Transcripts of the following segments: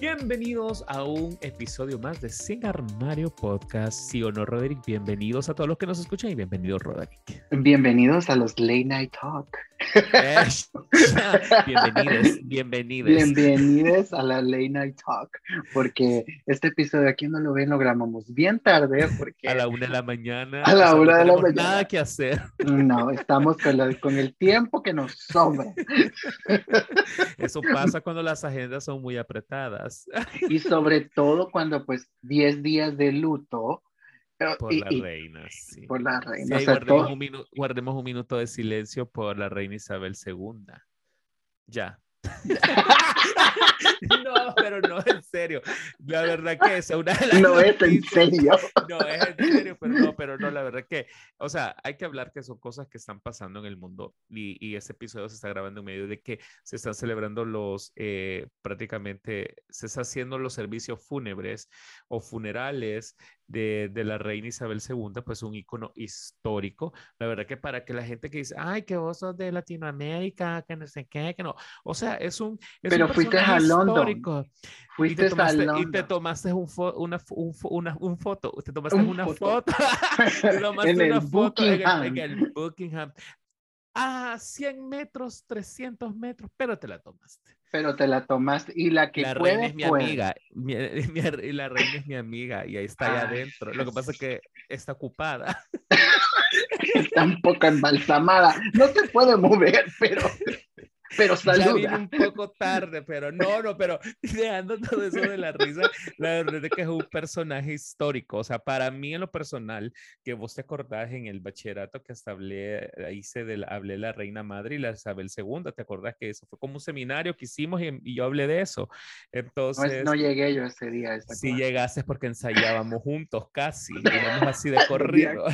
Bienvenidos a un episodio más de Sin Armario Podcast. Sí o no, Roderick. Bienvenidos a todos los que nos escuchan y bienvenido, Roderick. Bienvenidos a los Late Night Talk. bienvenidos, bienvenidos. Bienvenidos a la Late Night Talk, porque este episodio aquí no lo ven, lo grabamos bien tarde. Porque a la una de la mañana. A la una de la mañana. Nada que hacer. No, estamos con, con el tiempo que nos sobra. Eso pasa cuando las agendas son muy apretadas. Y sobre todo cuando pues 10 días de luto por la reina, sí. Por la reina. guardemos, un guardemos un minuto de silencio por la reina Isabel II. Ya. no, pero no, en serio. La verdad que es una de las No es en serio. No, es en serio, pero no, pero no, la verdad que, o sea, hay que hablar que son cosas que están pasando en el mundo y, y ese episodio se está grabando en medio de que se están celebrando los, eh, prácticamente, se está haciendo los servicios fúnebres o funerales de, de, la reina Isabel II, pues un icono histórico. La verdad que para que la gente que dice, ay, que vos sos de Latinoamérica, que no sé qué, que no. O sea, es un. Es Pero un fuiste a London. Fuiste y tomaste, a London. Y te tomaste un fo una, un, una un foto. Te tomaste Un una foto. foto. te tomaste En una foto en el, en el Buckingham. A 100 metros, 300 metros, pero te la tomaste. Pero te la tomaste y la que la puede, reina es mi puede. amiga. Mi, mi- y la reina es mi amiga y ahí está allá adentro. Lo que pasa es que está ocupada. Está un poco embalsamada. No se puede mover, pero, pero Ya vine saluda. un poco tarde, pero no, no, pero dejando todo eso de la risa, la verdad es que es un personaje histórico. O sea, para mí en lo personal, que vos te acordás en el bachillerato que hasta hablé, hice de la, hablé de la reina madre y la Isabel II, ¿te acordás que eso fue como un seminario que hicimos y, y yo hablé de eso? No, Entonces... es- no llegué yo ese día. Si llegaste porque ensayábamos juntos casi, íbamos así de corrido.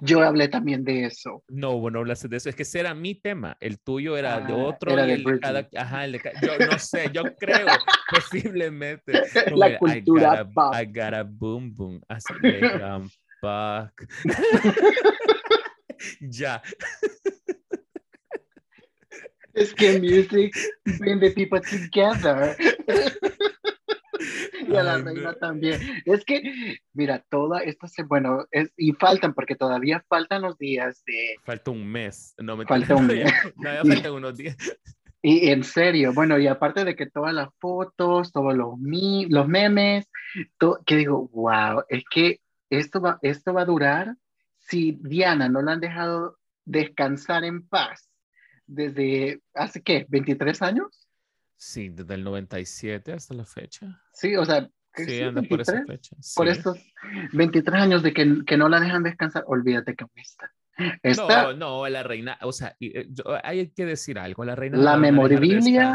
Yo hablé también de eso. No, bueno, hablaste de eso. Es que ese era mi tema. El tuyo era de Ah, otro. Era y de el de Britney. cada, ajá, el de ca- yo no sé, yo creo, posiblemente. Como La cultura I got, pop. a, I got a boom boom. Así um, fuck. ya. Es que music bring the people together. y a la Ay, reina no. también. Es que, mira, toda esta se, bueno, es, y faltan, porque todavía faltan los días de, Falta un mes. No me Falta un mes. Ya faltan unos días. y en serio, bueno, y aparte de que todas las fotos, todos los, mi, los memes, to- que digo, wow, es que esto va, esto va a durar si Diana no la han dejado descansar en paz desde hace qué, 23 años? Sí, desde el 97 hasta la fecha. Sí, o sea, ¿qué Sí, anda por esa 23? fecha. por sí. estos 23 años de que, que no la dejan descansar, olvídate que. Esta, No, no, la reina, o sea, eh, yo- hay que decir algo, la reina. La no memorabilia.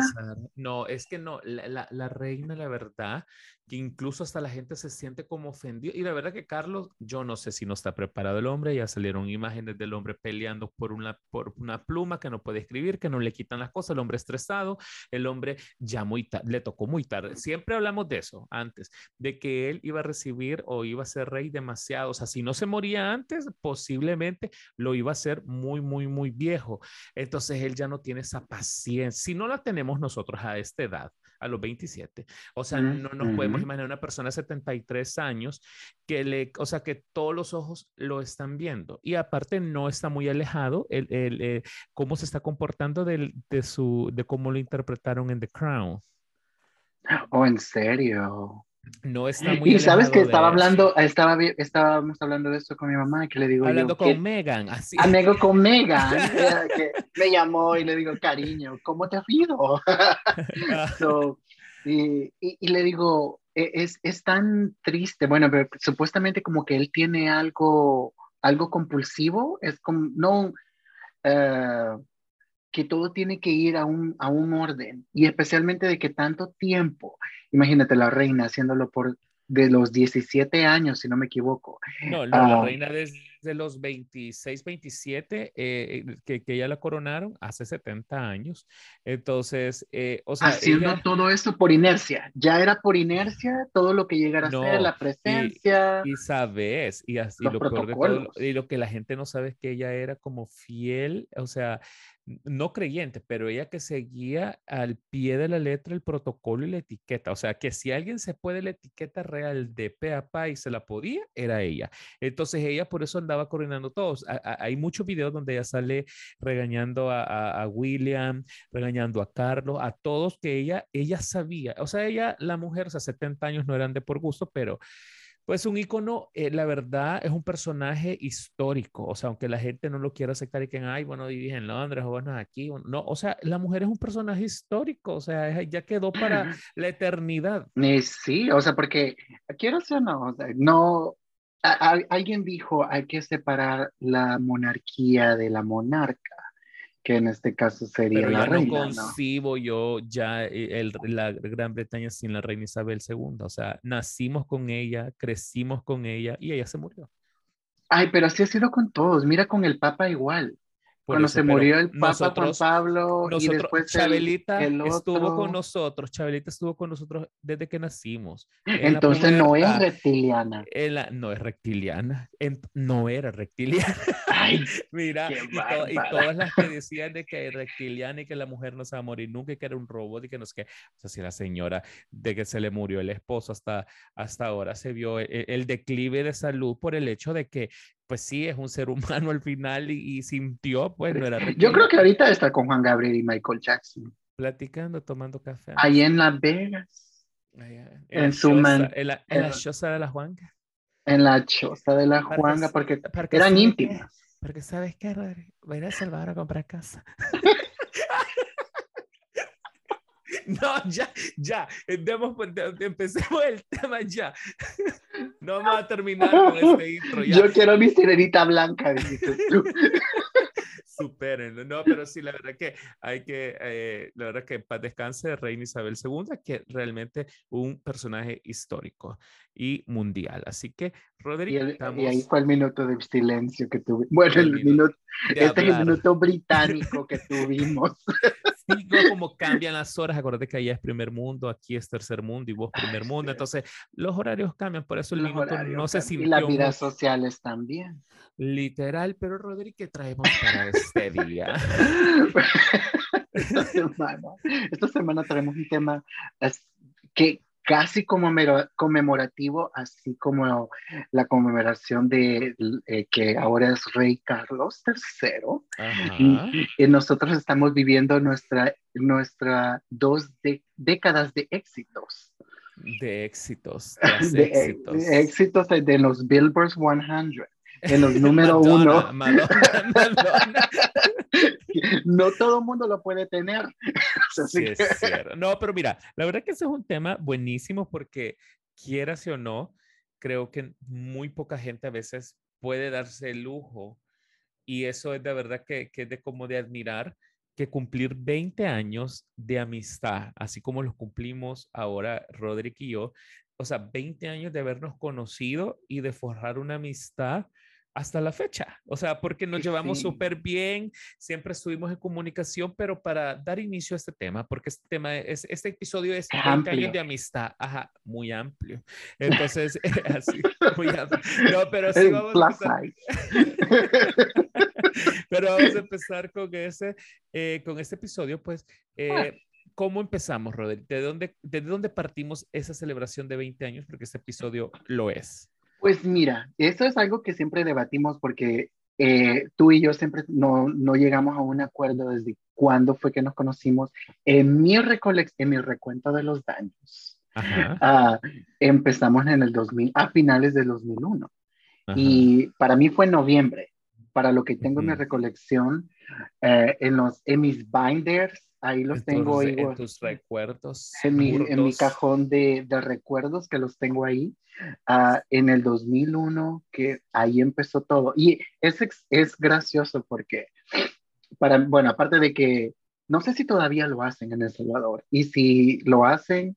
No, es que no, la, la- la reina, la verdad, que incluso hasta la gente se siente como ofendido. Y la verdad que Carlos, yo no sé si no está preparado el hombre, ya salieron imágenes del hombre peleando por una, por una pluma que no puede escribir, que no le quitan las cosas, el hombre estresado, el hombre ya muy le tocó muy tarde. Siempre hablamos de eso antes, de que él iba a recibir o iba a ser rey demasiado. O sea, si no se moría antes, posiblemente lo iba a hacer muy, muy, muy viejo. Entonces él ya no tiene esa paciencia. Si no la tenemos nosotros a esta edad, a los 27, o sea, Mm, no nos podemos imaginar una persona de 73 años que le, o sea, que todos los ojos lo están viendo. Y aparte no está muy alejado el, el, eh, cómo se está comportando del- de, su, de cómo lo interpretaron en The Crown. oh, en serio. No está muy Y sabes que estaba hablando, estaba, estábamos hablando de esto con mi mamá, que le digo Hablando yo, con que- Megan, así. amigo con Megan, que me llamó y le digo, cariño, ¿cómo te ha ido? So, y, y- y le digo, "E- es, es tan triste, bueno, pero supuestamente como que él tiene algo, algo compulsivo, es como, no, eh, que todo tiene que ir a un, a un orden, y especialmente de que tanto tiempo, imagínate la reina haciéndolo por de los 17 años, si no me equivoco. No, no, la Ah. reina desde desde los 26, 27, eh, que, que ella la coronaron hace 70 años. Entonces, eh, o sea. Haciendo todo esto por inercia. Ya era por inercia todo lo que llegara a ser, la presencia. Y, sabes, y así lo peor de todo, y lo que la gente no sabe es que ella era como fiel, o sea, no creyente, pero ella que seguía al pie de la letra el protocolo y la etiqueta. O sea, que si alguien se puede la etiqueta real de pe a pa y se la podía, era ella. Entonces ella por eso andaba coordinando todos. hay muchos videos donde ella sale regañando a, William, regañando a Carlos, a todos que ella, ella sabía. O sea, ella, la mujer, o sea, 70 años no eran de por gusto, pero pues un icono, eh, la verdad, es un personaje histórico. O sea, aunque la gente no lo quiera aceptar y que, ay, bueno, vive en Londres o bueno, aquí. No, o sea, la mujer es un personaje histórico. O sea, ya quedó para la eternidad. Sí, o sea, porque quiero ser no, o sea, no. Alguien dijo, hay que separar la monarquía de la monarca que en este caso sería la reina. No concibo yo ya eh, el, la Gran Bretaña sin la reina Isabel II. O sea, nacimos con ella, crecimos con ella y ella se murió. Ay, pero así ha sido con todos. Mira con el Papa igual. Cuando se murió el Papa Juan Pablo y después Chabelita estuvo con nosotros, Chabelita estuvo con nosotros desde que nacimos. Entonces no es reptiliana. no es reptiliana, no era reptiliana. Mira, y, todas las que decían de que es reptiliana y que la mujer no se va a morir nunca y que era un robot y que no sé qué. O sea, si la señora de que se le murió el esposo hasta, hasta ahora se vio el, el declive de salud por el hecho de que pues sí, es un ser humano al final y, sintió, pues no era Yo creo que ahorita está con Juan Gabriel y Michael Jackson. Platicando, tomando café. Ahí en Las Vegas. en, su man, en, la, en la choza de la Juanga. En la choza de la Juanga, porque, eran íntimas. Porque sabes qué, Rodri, voy a ir a Salvador a comprar casa. No, ya, ya, empecemos el tema ya. No vamos a terminar con este intro. Ya. Yo quiero mi sirenita blanca, dices tú. Superen, no, pero sí, la verdad que hay que, eh, la verdad que para descanse de Reina Isabel II, que realmente un personaje histórico y mundial. Así que, Rodrigo. Y, ahí fue el minuto de silencio que tuvimos. Bueno, el, minuto, este es el minuto británico que tuvimos. Como cambian las horas. Acuérdate que allá es primer mundo, aquí es tercer mundo y vos primer mundo. Entonces, los horarios cambian, por eso el minuto no se sintió. Y las vidas sociales también. Literal, pero Rodri, ¿qué traemos para este día? esta semana, esta semana traemos un tema que casi como conmemorativo, así como la conmemoración de eh, que ahora es Rey Carlos III. Y, nosotros estamos viviendo nuestra, nuestra dos décadas de éxitos. De éxitos. De, éxitos. de éxitos de los Billboard 100 en los número uno. no todo el mundo lo puede tener. No, pero mira, la verdad que ese es un tema buenísimo porque quieras o no, creo que muy poca gente a veces puede darse el lujo y eso es de verdad que, que es de como de admirar que cumplir 20 años de amistad, así como los cumplimos ahora Roderick y yo, o sea, 20 años de habernos conocido y de forjar una amistad hasta la fecha. O sea, porque nos llevamos súper bien, siempre estuvimos en comunicación, pero para dar inicio a este tema, porque este tema es, este episodio es 20 años de amistad, ajá, muy amplio. Entonces, así, muy amplio. No, pero sí vamos a pero vamos a empezar con ese, eh, con este episodio, pues, ah. eh, ¿Cómo empezamos, Rodri? ¿De dónde, ¿De dónde partimos esa celebración de 20 años? Porque este episodio lo es. Pues mira, eso es algo que siempre debatimos porque eh, tú y yo siempre no, no, llegamos a un acuerdo desde cuándo fue que nos conocimos. En mi, en mi recuento de los daños, uh, empezamos en el 2000, a finales del 2001. Y para mí fue en noviembre. Para lo que tengo en mi recolección, eh, en, los, en mis binders, Ahí los tengo ahí. En tus recuerdos. En mi, en mi, cajón de, de, recuerdos que los tengo ahí. Uh, en el 2001, que ahí empezó todo. Y es, es gracioso porque, para, bueno, aparte de que no sé si todavía lo hacen en El Salvador. Y si lo hacen,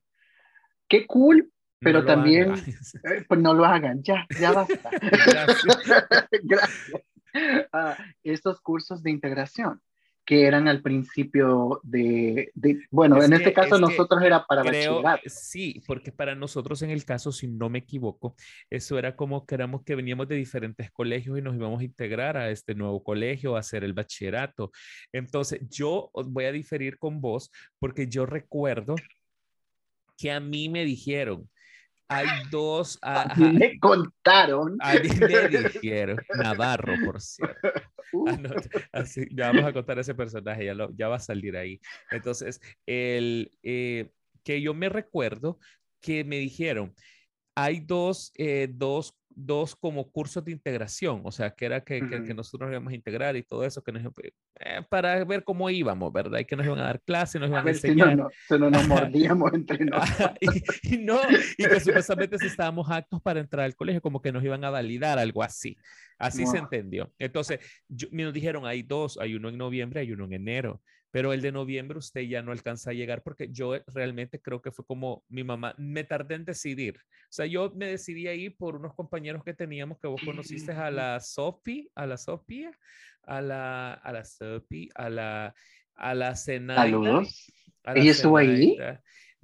qué cool, pero también, eh, pues no lo hagan, ya, ya basta. Gracias. Gracias. Ah, estos cursos de integración que eran al principio de, bueno, en este caso nosotros era para creo, bachillerato. Sí, porque para nosotros en el caso, si no me equivoco, eso era como que éramos que veníamos de diferentes colegios y nos íbamos a integrar a este nuevo colegio, a hacer el bachillerato. Entonces, yo voy a diferir con vos porque yo recuerdo que a mí me dijeron, hay dos. A, mí me contaron. A me dijeron. Navarro, por cierto. Ah, así, ya vamos a contar ese personaje, ya, lo, ya va a salir ahí. Entonces, el, eh, que yo me recuerdo que me dijeron, hay dos, eh, dos dos como cursos de integración, o sea, que era que, que, nosotros íbamos a integrar y todo eso, que nos, eh, para ver cómo íbamos, ¿verdad? Y que nos iban a dar clases, nos iban a, enseñar. Si no, no, no nos mordíamos entre nosotros. y, no, y que supuestamente si estábamos actos para entrar al colegio, como que nos iban a validar, algo así. Así se entendió. Entonces, me nos dijeron, hay dos, hay uno en noviembre, hay uno en enero pero el de noviembre usted ya no alcanza a llegar porque yo realmente creo que fue como mi mamá, me tardé en decidir. O sea, yo me decidí ahí por unos compañeros que teníamos que vos conociste a la Sophie, a la Sofía, a la, a la Sophie, a la, a la Zenaida. Saludos. ¿Ella estuvo ahí?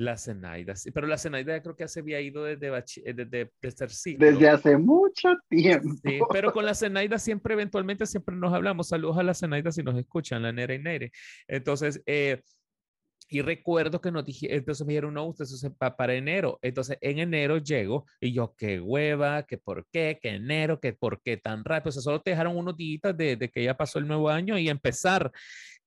La Zenaida, sí, pero la Zenaida creo que se había ido desde, eh, desde, desde Desde hace mucho tiempo. Sí, pero con la Zenaida siempre, eventualmente, siempre nos hablamos. Saludos a la Zenaida si nos escuchan, la Nera y Nere. Entonces, eh, y recuerdo que nos dije, entonces me dijeron, no, usted se va para enero. Entonces en enero llego y yo, qué hueva, qué por qué, qué enero, qué por qué tan rápido. O sea, solo te dejaron unos días de, de, que ya pasó el nuevo año y empezar.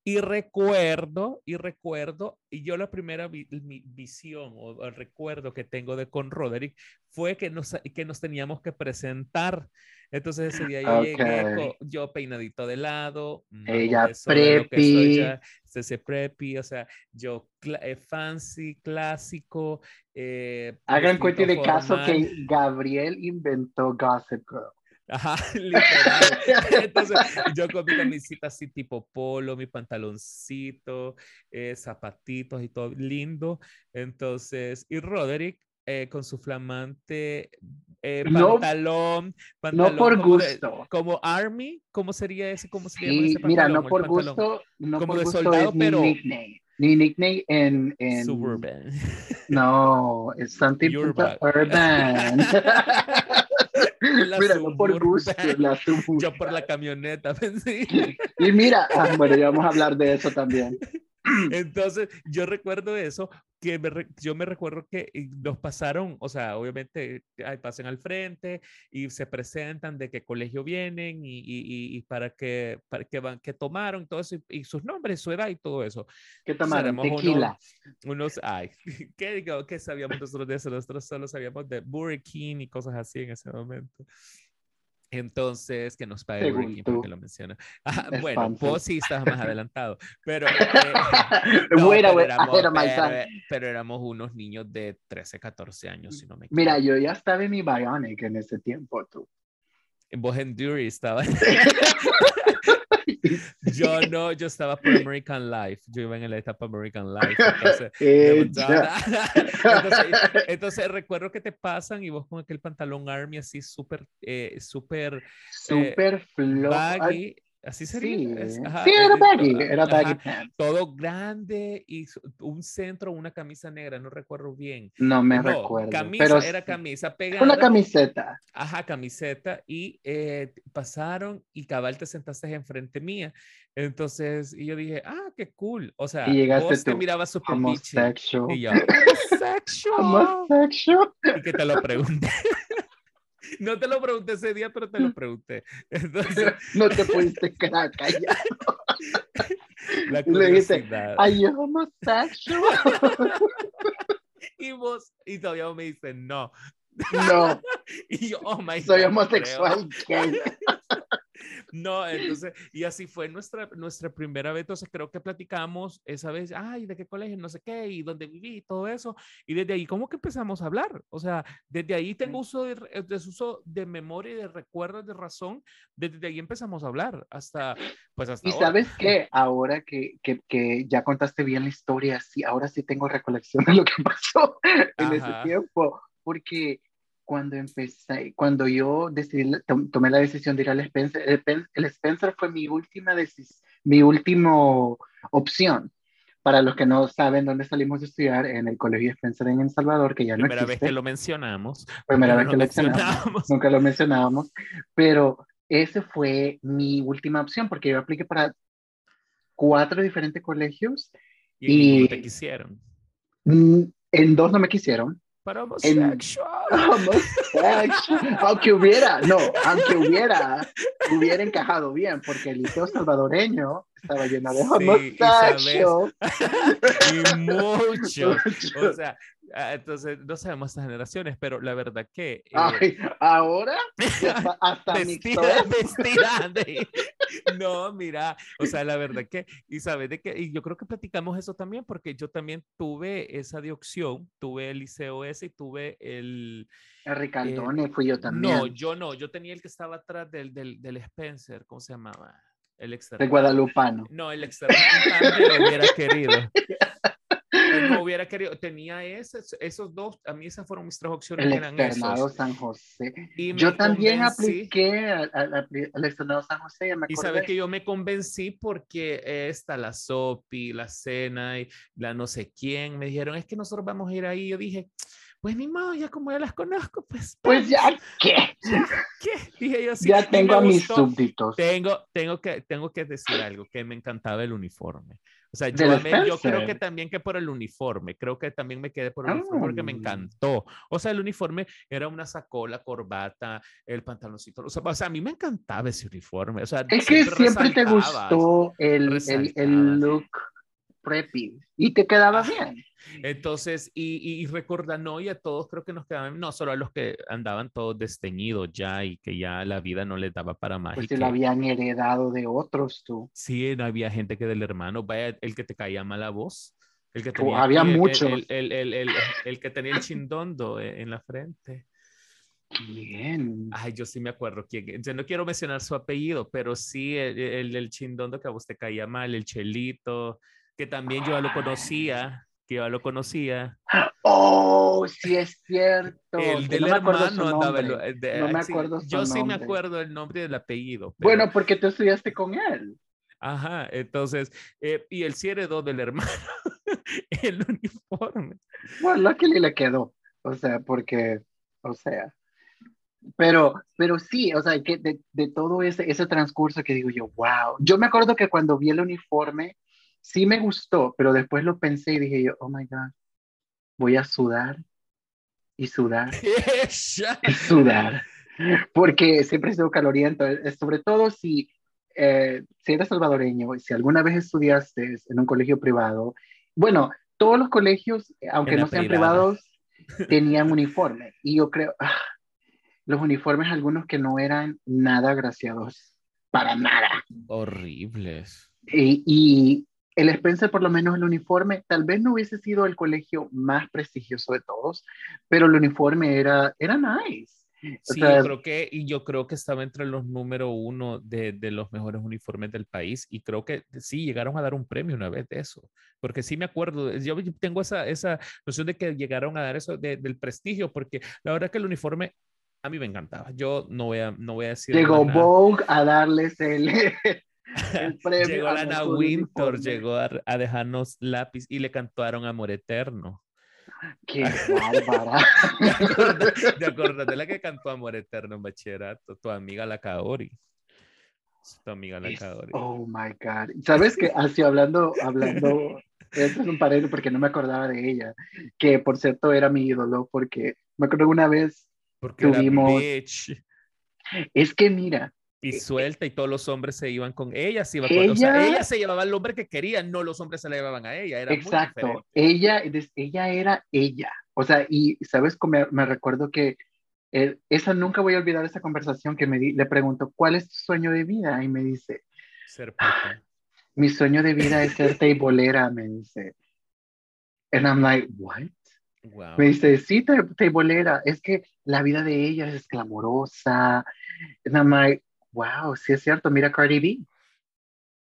Y recuerdo, y recuerdo, y yo la primera visión o, el recuerdo que tengo de con Roderick fue que nos, que nos teníamos que presentar. Entonces ese día yo llegué, yo peinadito de lado, ella preppy, ese preppy, o sea, yo eh, fancy, clásico. Eh, Hagan cuenta de caso que Gabriel inventó Gossip Girl. Ajá, literal. Entonces, yo con mi camisita así tipo polo, mi pantaloncito, eh, zapatitos y todo lindo. Entonces, y Roderick eh, con su flamante eh, pantalón, no, por gusto. como Army, ¿cómo sería ese? ¿Cómo sería ese Mira, no por gusto, no como por de gusto soldado, es pero... nickname. Ni nickname en, en... Suburban. No, es something urban. urban. mira, no por gusto, la Yo por la camioneta, pensé. Y mira, ah, bueno, ya vamos a hablar de eso también. Entonces, yo recuerdo eso, que yo me recuerdo que nos pasaron, o sea, obviamente pasen al frente y se presentan de qué colegio vienen y, y, para qué para que van, que tomaron todo eso y, sus nombres, su edad y todo eso. ¿Qué tomaron? Tequila. Unos, ay, ¿qué, digo, ¿qué sabíamos nosotros de eso? Nosotros solo sabíamos de Burger King y cosas así en ese momento. Entonces, que nos pague Ricky porque lo menciona. Ah, bueno, vos sí estabas más adelantado, pero, eh, pero, éramos, pero, éramos, unos niños de 13, 14 años, si no me equivoco. Mira, yo ya estaba en mi Bionic en ese tiempo, tú. Vos en Dury estaba. Yo no, yo estaba por American Life. Yo iba en la etapa American Life. Entonces, recuerdo que te pasan y vos con aquel pantalón Army así súper, eh, súper. Eh, súper baggy. Así sería. Sí, era baggy, era baggy Todo grande y un centro, una camisa negra, no recuerdo bien. No me recuerdo. Camisa, pero era camisa pegada. Una camiseta. Ajá, camiseta. Y eh, pasaron y cabal te sentaste enfrente mía. Entonces, y yo dije, ah, qué cool. O sea, y vos tú, te mirabas súper Y yo, homosexual. homosexual. Y que te lo pregunté. No te lo pregunté ese día, pero te lo pregunté. Entonces... No te pudiste quedar callado. La Le dice, ¿Are you homosexual? Y vos, y todavía me dice, no. No. Y yo, oh my Soy homosexual gay. No, entonces, y así fue nuestra, nuestra primera vez. Entonces, creo que platicamos esa vez, ay, de qué colegio, no sé qué, y dónde viví, todo eso. Y desde ahí, ¿cómo que empezamos a hablar? O sea, desde ahí tengo uso de, uso de memoria y de recuerdos, de razón. Desde ahí empezamos a hablar hasta, pues hasta. Y sabes qué, ahora que, que, que, ya contaste bien la historia, sí, ahora sí tengo recolección de lo que pasó en ese tiempo porque cuando empecé, cuando yo decidí, tomé la decisión de ir al Spencer, el, Spencer fue mi última mi última opción. Para los que no saben dónde salimos de estudiar, en el Colegio Spencer en El Salvador, que ya no Primera vez que lo mencionamos. Primera vez que lo mencionamos. Nunca lo mencionábamos. Pero ese fue mi última opción, porque yo apliqué para cuatro diferentes colegios. Y, y te quisieron. En dos no me quisieron. Para homosexual. Aunque hubiera, no, aunque hubiera, hubiera encajado bien, porque el liceo salvadoreño estaba lleno de homosexuales. y muchos. O sea, Ah, entonces, no sabemos estas generaciones, pero la verdad que... Eh, ahora, hasta, vestida, vestida de... No, mira, o sea, la verdad que, y sabes de que, y yo creo que platicamos eso también, porque yo también tuve esa de opción, tuve el liceo ese y tuve el... El Ricantone, fui yo también. No, yo no, yo tenía el que estaba atrás del, del, del Spencer, ¿cómo se llamaba? El externo. El guadalupano. No, el externo lo hubiera querido. Hubiera querido, tenía esos, esos dos, a mí esas fueron mis tres opciones. El externado San José. yo también apliqué al, externado San José. y sabes que yo me convencí porque esta, la SOPI, la Cena y la no sé quién, me dijeron, es que nosotros vamos a ir ahí. Yo dije, pues ni modo, ya como ya las conozco, pues. Pues ya, ¿qué? ¿Qué? Dije yo. Ya tengo a mis súbditos. Tengo, tengo, que, tengo que decir algo, que me encantaba el uniforme. O sea, yo, creo que también que por el uniforme, creo que también me quedé por el uniforme porque me ah. encantó. O sea, el uniforme era una sacola, corbata, el pantaloncito. O sea, o sea a mí me encantaba ese uniforme. O sea, es que siempre te gustó el, el, el look preppy y te quedaba bien. Entonces, y, y recuerda, no, y a todos creo que nos quedaban, no solo a los que andaban todos desteñidos ya y que ya la vida no les daba para más. Pues se lo habían heredado de otros tú. Sí, no había gente que del hermano, vaya, el que te caía mala voz. El que tenía, había muchos. El, el, el, el, que tenía el chindondo e, en la frente. Bien. Ay, yo sí me acuerdo. yo no quiero mencionar su apellido, pero sí el, el, chindondo que a vos te caía mal, el chelito, que también yo ya lo conocía, que yo ya lo conocía. Oh, sí es cierto. El del hermano andaba. no me acuerdo Yo sí me acuerdo el nombre del apellido. Bueno, porque tú estudiaste con él. Ajá, entonces, eh, y el sí heredó del hermano el uniforme. Bueno, que le quedó, o sea, porque, o sea, pero, pero sí, o sea, que de, de todo ese, ese transcurso que digo yo, wow, yo me acuerdo que cuando vi el uniforme, sí me gustó, pero después lo pensé y dije yo, oh my God, voy a sudar y sudar y sudar. Porque siempre sido caloriento, eh, sobre todo si, eh, si eres salvadoreño, si alguna vez estudiaste en un colegio privado, bueno, todos los colegios, aunque no sean privados, tenían uniforme. Y yo creo, ah, los uniformes, algunos que no eran nada agraciados, para nada. Horribles. Y, y, el Spencer, por lo menos el uniforme, tal vez no hubiese sido el colegio más prestigioso de todos, pero el uniforme era, era nice. Sí, yo creo que, y yo creo que estaba entre los número uno de, de, los mejores uniformes del país y creo que sí, llegaron a dar un premio una vez de eso, porque sí me acuerdo, yo tengo esa, esa noción de que llegaron a dar eso del prestigio, porque la verdad que el uniforme a mí me encantaba, yo no voy a, no voy a decir... Llegó Vogue a darles el, llegó Lana Winter, llegó a, dejarnos lápiz y le cantaron Amor Eterno. ¡Qué bárbara! ¿Te acuerdas de la que cantó Amor Eterno en bachillerato? Tu amiga la Kaori. Tu amiga la Kaori. Oh my God. ¿Sabes que Así hablando, hablando, esto es un paréntesis porque no me acordaba de ella, que por cierto era mi ídolo, porque me acuerdo una vez porque tuvimos. Es que mira, y eh, eh, suelta y todos los hombres se iban con ella. Se iba ella, ella se llevaba al hombre que quería, no los hombres se la llevaban a ella. Era exacto, ella, ella era ella. O sea, y sabes, me, me recuerdo que eh, esa nunca voy a olvidar esa conversación que me le pregunto, ¿cuál es tu sueño de vida? Y me dice, ser puta. Mi sueño de vida es ser teibolera, me dice. And I'm like, what? Me dice, sí, teibolera, es que la vida de ella es clamorosa. And I'm like, Wow, sí es cierto, mira Cardi B.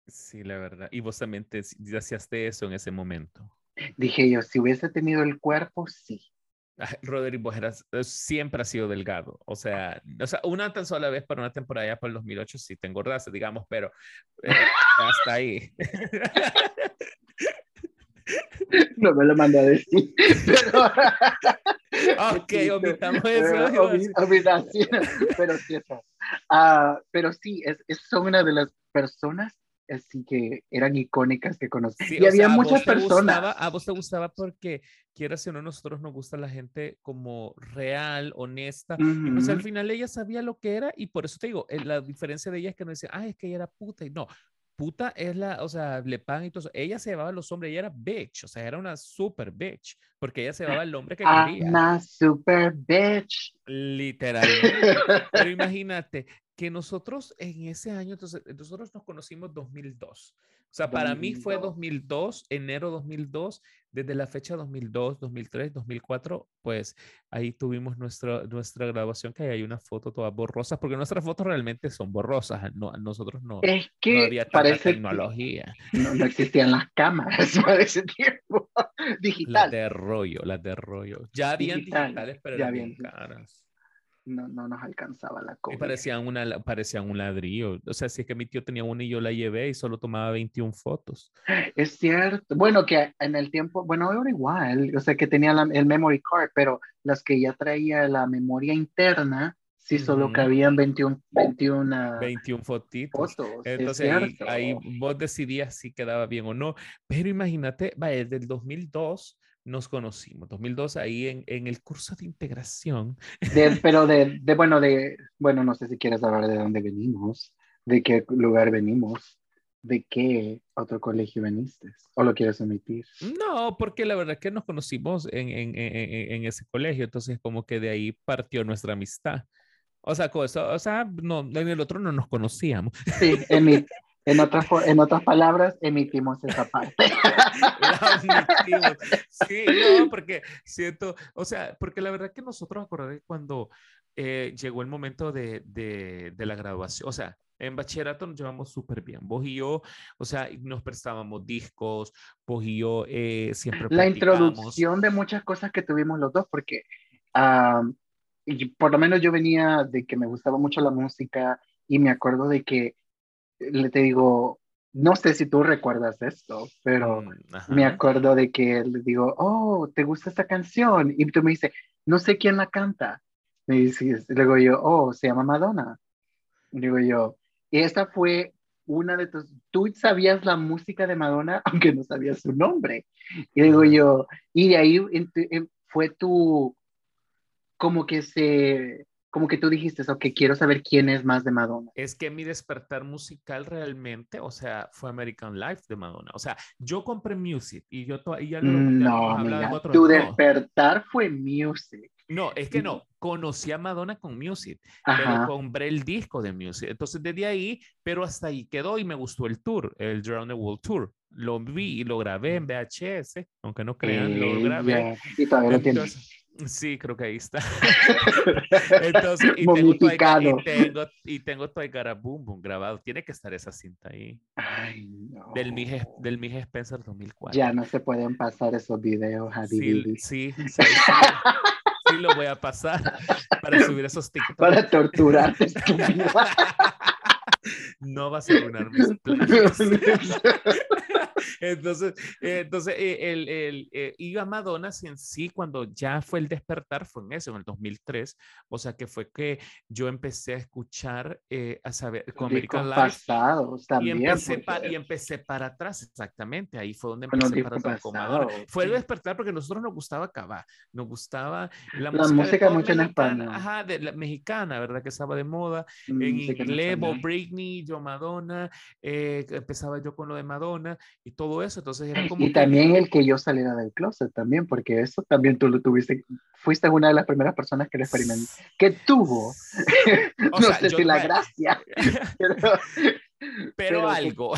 Sí, la verdad. Y vos también te hacías eso en ese momento. Dije yo, si hubiese tenido el cuerpo, sí. Roderick Bojeras eh, siempre ha sido delgado. O sea, o sea, una tan sola vez para una temporada ya para el 2008 sí tengo engordase, digamos, pero eh, hasta ahí. No me lo mandó a decir. Pero... ok, omitamos eso. pero sí, eso. Uh, pero sí, es, es, son una de las personas así que eran icónicas que conocí. y había muchas personas. a vos te gustaba porque, quieras o no, nosotros nos gusta la gente como real, honesta. Y pues al final ella sabía lo que era y por eso te digo, eh, la diferencia de ella es que no decía, ay, es que ella era puta. Y no, puta es la, o sea, le pagan y todo eso. Ella se llevaba a los hombres, ella era bitch, o sea, era una super bitch, porque ella se llevaba al hombre que quería. Una super bitch. Literalmente. Pero imagínate, que nosotros en ese año, entonces, nosotros nos conocimos 2002. O sea, para mí fue 2002, enero 2002, desde la fecha 2002, 2003, 2004, pues ahí tuvimos nuestra, nuestra graduación, que hay una foto toda borrosa, porque nuestras fotos realmente son borrosas, no, nosotros no, es que no había tanta tecnología. No, existían las cámaras para ese tiempo, digital. Las de rollo, las de rollo. Ya habían digitales, pero ya eran caras no, no nos alcanzaba la cosa. Parecían, una, parecían un ladrillo. O sea, si es que mi tío tenía una y yo la llevé y solo tomaba 21 fotos. Es cierto. Bueno, que en el tiempo, bueno, era igual. O sea, que tenía el memory card, pero las que ya traía la memoria interna, sí solo cabían 21, 21, 21 fotitos. Fotos, Entonces ahí, ahí, vos decidías si quedaba bien o no. Pero imagínate, va, desde el 2002 nos conocimos, 2002, ahí en, en el curso de integración. pero de, de, bueno, de, bueno, no sé si quieres hablar de dónde venimos, de qué lugar venimos, de qué otro colegio veniste, o lo quieres omitir. No, porque la verdad es que nos conocimos en, en, en, ese colegio, entonces como que de ahí partió nuestra amistad. O sea, o sea, no, en el otro no nos conocíamos. Sí, en mi, en otras, en otras palabras, emitimos esa parte. Sí, no, porque siento, o sea, porque la verdad que nosotros acordé cuando eh, llegó el momento de, de, de, la graduación, o sea, en bachillerato nos llevamos súper bien. Vos y yo, o sea, nos prestábamos discos, vos y yo eh, siempre. La introducción de muchas cosas que tuvimos los dos, porque y por lo menos yo venía de que me gustaba mucho la música y me acuerdo de que le te digo, no sé si tú recuerdas esto, pero mm, me acuerdo de que le digo, oh, ¿te gusta esta canción? Y tú me dices, no sé quién la canta. Me dices, luego yo, oh, se llama Madonna. Digo yo, y esta fue una de tus, tú sabías la música de Madonna, aunque no sabías su nombre. Y digo yo, y de ahí fue tu, como que se, como que tú dijiste, ok, quiero saber quién es más de Madonna. Es que mi despertar musical realmente, o sea, fue American Life de Madonna. O sea, yo compré Music y yo todavía lo, No, amiga, tu despertar fue Music. No, es que no, conocí a Madonna con Music, pero compré el disco de Music. Entonces, desde ahí, pero hasta ahí quedó y me gustó el tour, el Drown the World Tour. Lo vi y lo grabé en VHS, aunque no crean, lo grabé. Y todavía lo tienes. Sí, creo que ahí está. Entonces, y tengo, y tengo, y tengo Boom Boom grabado. Tiene que estar esa cinta ahí. Ay, no. Del Mije, del Mije Spencer 2004. Ya no se pueden pasar esos videos, Sí, sí, sí, sí, lo voy a pasar para subir esos TikToks. Para torturar. no vas a arruinar mis planes. entonces, entonces eh, el, el, eh, iba Madonna en sí cuando ya fue el despertar, fue en eso, en el 2003. O sea, que fue que yo empecé a escuchar, eh, a saber, con American Life. también, y, empecé y empecé para atrás, exactamente. Ahí fue donde empecé para atrás con Madonna. Fue el despertar porque a nosotros nos gustaba acabar, nos gustaba la, música, mucho en España. Ajá, de la mexicana, ¿verdad? Que estaba de moda. en inglés, Britney, yo Madonna, empezaba yo con lo de Madonna y todo eso. Entonces era como. Y también el que yo saliera del closet también, porque eso también tú lo tuviste. Fuiste una de las primeras personas que lo experimentó, que tuvo. no sé si la gracia. pero, algo,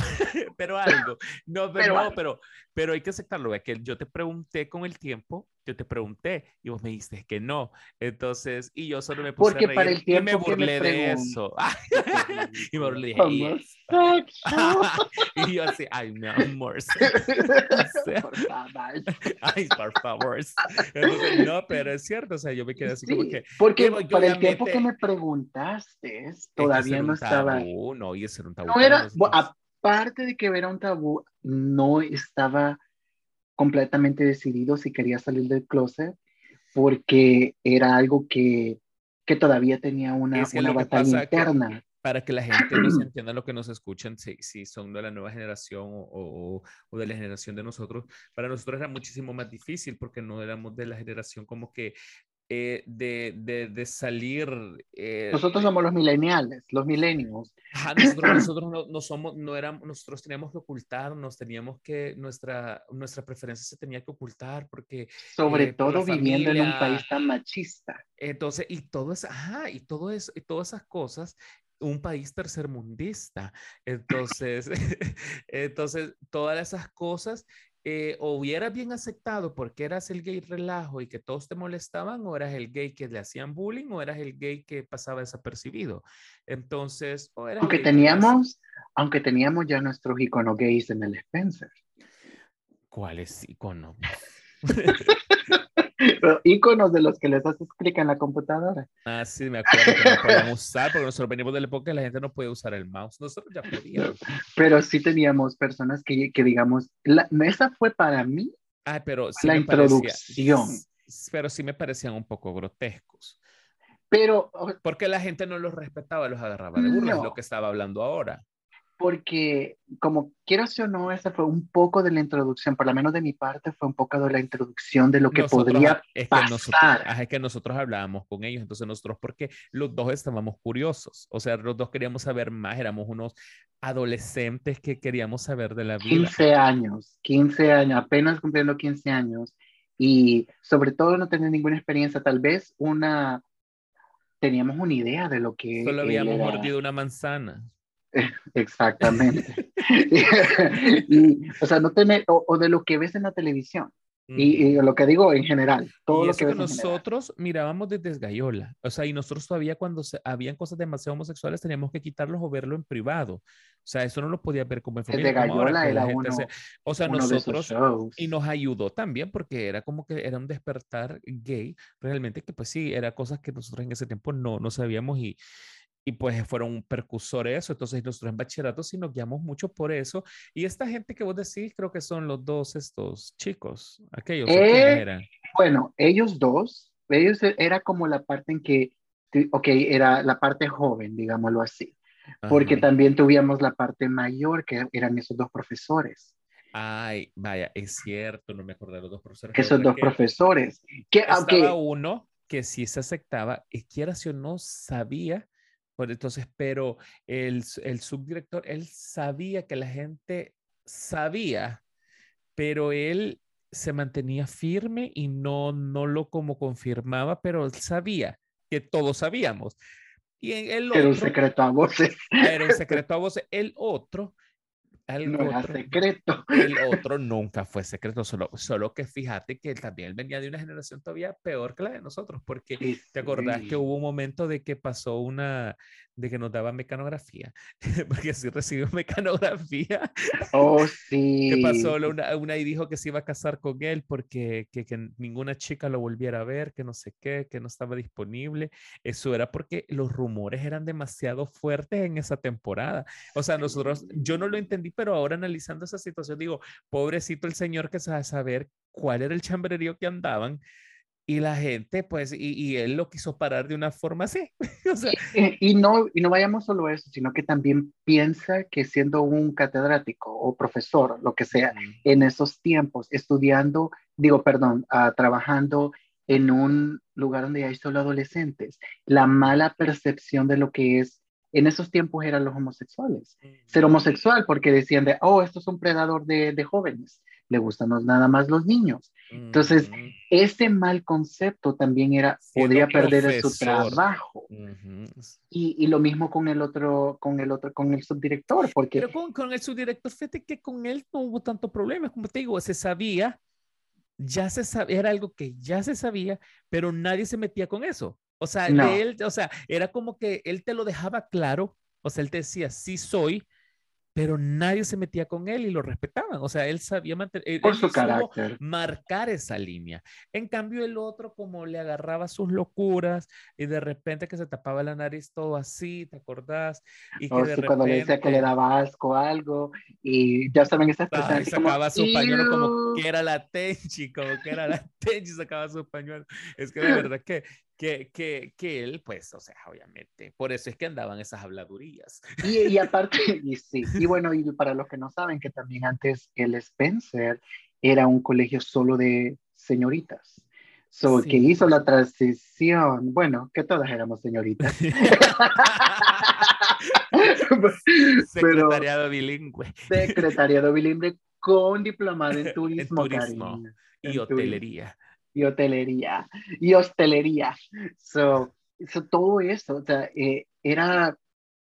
pero algo. No, pero, pero, pero, hay que aceptarlo. Que yo te pregunté con el tiempo yo te pregunté y vos me dijiste que no. Entonces, y yo solo me puse Porque a reír para el tiempo y me que me burlé de eso. y me burlé Como sexo. y yo así, ay, mi amor. Por favor. Ay, por favor. Entonces, no, pero es cierto, o sea, yo me quedé así como Sí, que, porque Digo, yo para el tiempo que me preguntaste, todavía no estaba. tabú, no, y ese era un tabú. No era, aparte de que era un tabú, no estaba completamente decidido si quería salir del closet, porque era algo que, que todavía tenía una, Es que una batalla que- interna. para que la gente nos entienda lo que nos escuchan, si, si son de la nueva generación o, o- o de la generación de nosotros, para nosotros era muchísimo más difícil porque no éramos de la generación como que eh, de, de, de salir. eh, Nosotros somos los millennials, los millennials. ajá, nosotros, nosotros no, no somos, no éramos, nosotros teníamos que ocultarnos, teníamos que, nuestra, nuestra preferencia se tenía que ocultar porque Sobre Eh, por todo viviendo en un familia. país tan machista. Entonces, y todo es, ajá, y todo eso, y todas esas cosas, un país tercermundista. Entonces, entonces, todas esas cosas, eh, o hubieras bien aceptado porque eras el gay relajo y que todos te molestaban, o eras el gay que le hacían bullying, o eras el gay que pasaba desapercibido. Entonces, o eras Aunque teníamos, aunque teníamos ya nuestros iconos gays en el Spencer. ¿Cuáles iconos? Iconos de los que les haces clic en la computadora. Ah, sí, me acuerdo que no podíamos usar, porque nosotros venimos de la época que la gente no podía usar el mouse. Nosotros ya podíamos. Pero sí teníamos personas que, que digamos, la, esa fue para mí pero sí la parecía- introducción. s- pero sí me parecían un poco grotescos. Pero Porque la gente no los respetaba, los agarraba de burla, es No. lo que estaba hablando ahora. Porque, como quiero o no, esa fue un poco de la introducción, por lo menos de mi parte, fue un poco de la introducción de lo que Nosotros- podría es que pasar. nosotros, ajá, es que nosotros hablábamos con ellos, entonces nosotros, porque los dos estábamos curiosos, o sea, los dos queríamos saber más, éramos unos adolescentes que queríamos saber de la vida. 15 años, 15 años, apenas cumpliendo 15 años, y sobre todo no tener ninguna experiencia, tal vez una, teníamos una idea de lo que... Solo habíamos mordido una manzana. Exactamente. y, o sea, no tener, o, o de lo que ves en la televisión, y, y lo que digo en general, todo y lo eso que que ves en nosotros mirábamos desde Esgayola. O sea, y nosotros todavía cuando se, habían cosas demasiado homosexuales teníamos que quitarlos o verlo en privado. O sea, eso no lo podía ver como en Desde familia. como ahora, Gallola que la era uno, se- o sea, uno de nosotros, shows. y nos ayudó también porque era como que era un despertar gay, realmente que pues sí, era cosas que nosotros en ese tiempo no, no sabíamos y, y pues fueron un percursor de eso. Entonces nosotros en bachillerato sí nos guiamos mucho por eso. Y esta gente que vos decís, creo que son los dos estos chicos, aquellos, ¿o quiénes Eh, eran? Bueno, ellos dos, ellos e- era como la parte en que, ok, era la parte joven, digámoslo así, porque Ajá. también tuvimos la parte mayor, que eran esos dos profesores, Ay, vaya, es cierto, no me acordaba de los dos profesores. esos dos porque profesores, que Estaba uno que sí se aceptaba, y quiera si o no sabía, pues entonces, pero el, subdirector, él sabía que la gente sabía, pero él se mantenía firme y no, no lo como confirmaba, pero él sabía que todos sabíamos. Y en el era un otro, secreto a voces, era un secreto a voces, el otro, no era otro, secreto. el otro nunca fue secreto, solo, solo que fíjate que él también venía de una generación todavía peor que la de nosotros, porque Sí, te acordás sí. que hubo un momento de que pasó una, de que nos daba mecanografía, porque sí recibió mecanografía, Oh, sí. que pasó una, una y dijo que se iba a casar con él porque que, que ninguna chica lo volviera a ver, que no sé qué, que no estaba disponible. Eso era porque los rumores eran demasiado fuertes en esa temporada. O sea, nosotros, yo no lo entendí, pero ahora analizando esa situación, digo, pobrecito el señor que sabe saber cuál era el chambrerío que andaban. Y la gente, pues, y, y él lo quiso parar de una forma así. o sea, Eh, Y no, y no vayamos solo a eso, sino que también piensa que siendo un catedrático o profesor, lo que sea, en esos tiempos, estudiando, digo, perdón, ah, trabajando en un lugar donde hay solo adolescentes, la mala percepción de lo que es, en esos tiempos eran los homosexuales. Ser homosexual porque decían de, oh, esto es un predador de, de jóvenes, le gustan los- nada más los niños. Entonces, Ujú, Ese mal concepto también era, Siendo podría perder su trabajo. ujú. Y, y lo mismo con el otro, con el otro, con el subdirector, porque Pero con, con el subdirector, fíjate que con él no hubo tanto problema, como te digo, se sabía, ya se sabía, era algo que ya se sabía, pero nadie se metía con eso. O sea, él, o sea, era como que él te lo dejaba claro, o sea, él te decía, sí soy, pero nadie se metía con él y lo respetaban. O sea, él sabía mantener, Por su carácter. marcar esa línea. En cambio, el otro, como le agarraba sus locuras y de repente que se tapaba la nariz todo así, ¿te acordás? Y que de repente... cuando le decía que le daba asco algo y ya saben esa expresión. Y sacaba su pañuelo como que era la Tenchi, como que era la Tenchi, sacaba su pañuelo. Es que de verdad que que, que, que, él, pues, o sea, obviamente, por eso es que andaban esas habladurías. Y, y aparte, y sí, y bueno, y para los que no saben, que también antes el Spencer era un colegio solo de señoritas. So, que hizo la transición, bueno, que todas éramos señoritas. secretariado bilingüe. Secretariado bilingüe con diplomado en turismo, y hotelería y hotelería y hostelería. So, todo eso, o sea, eh, era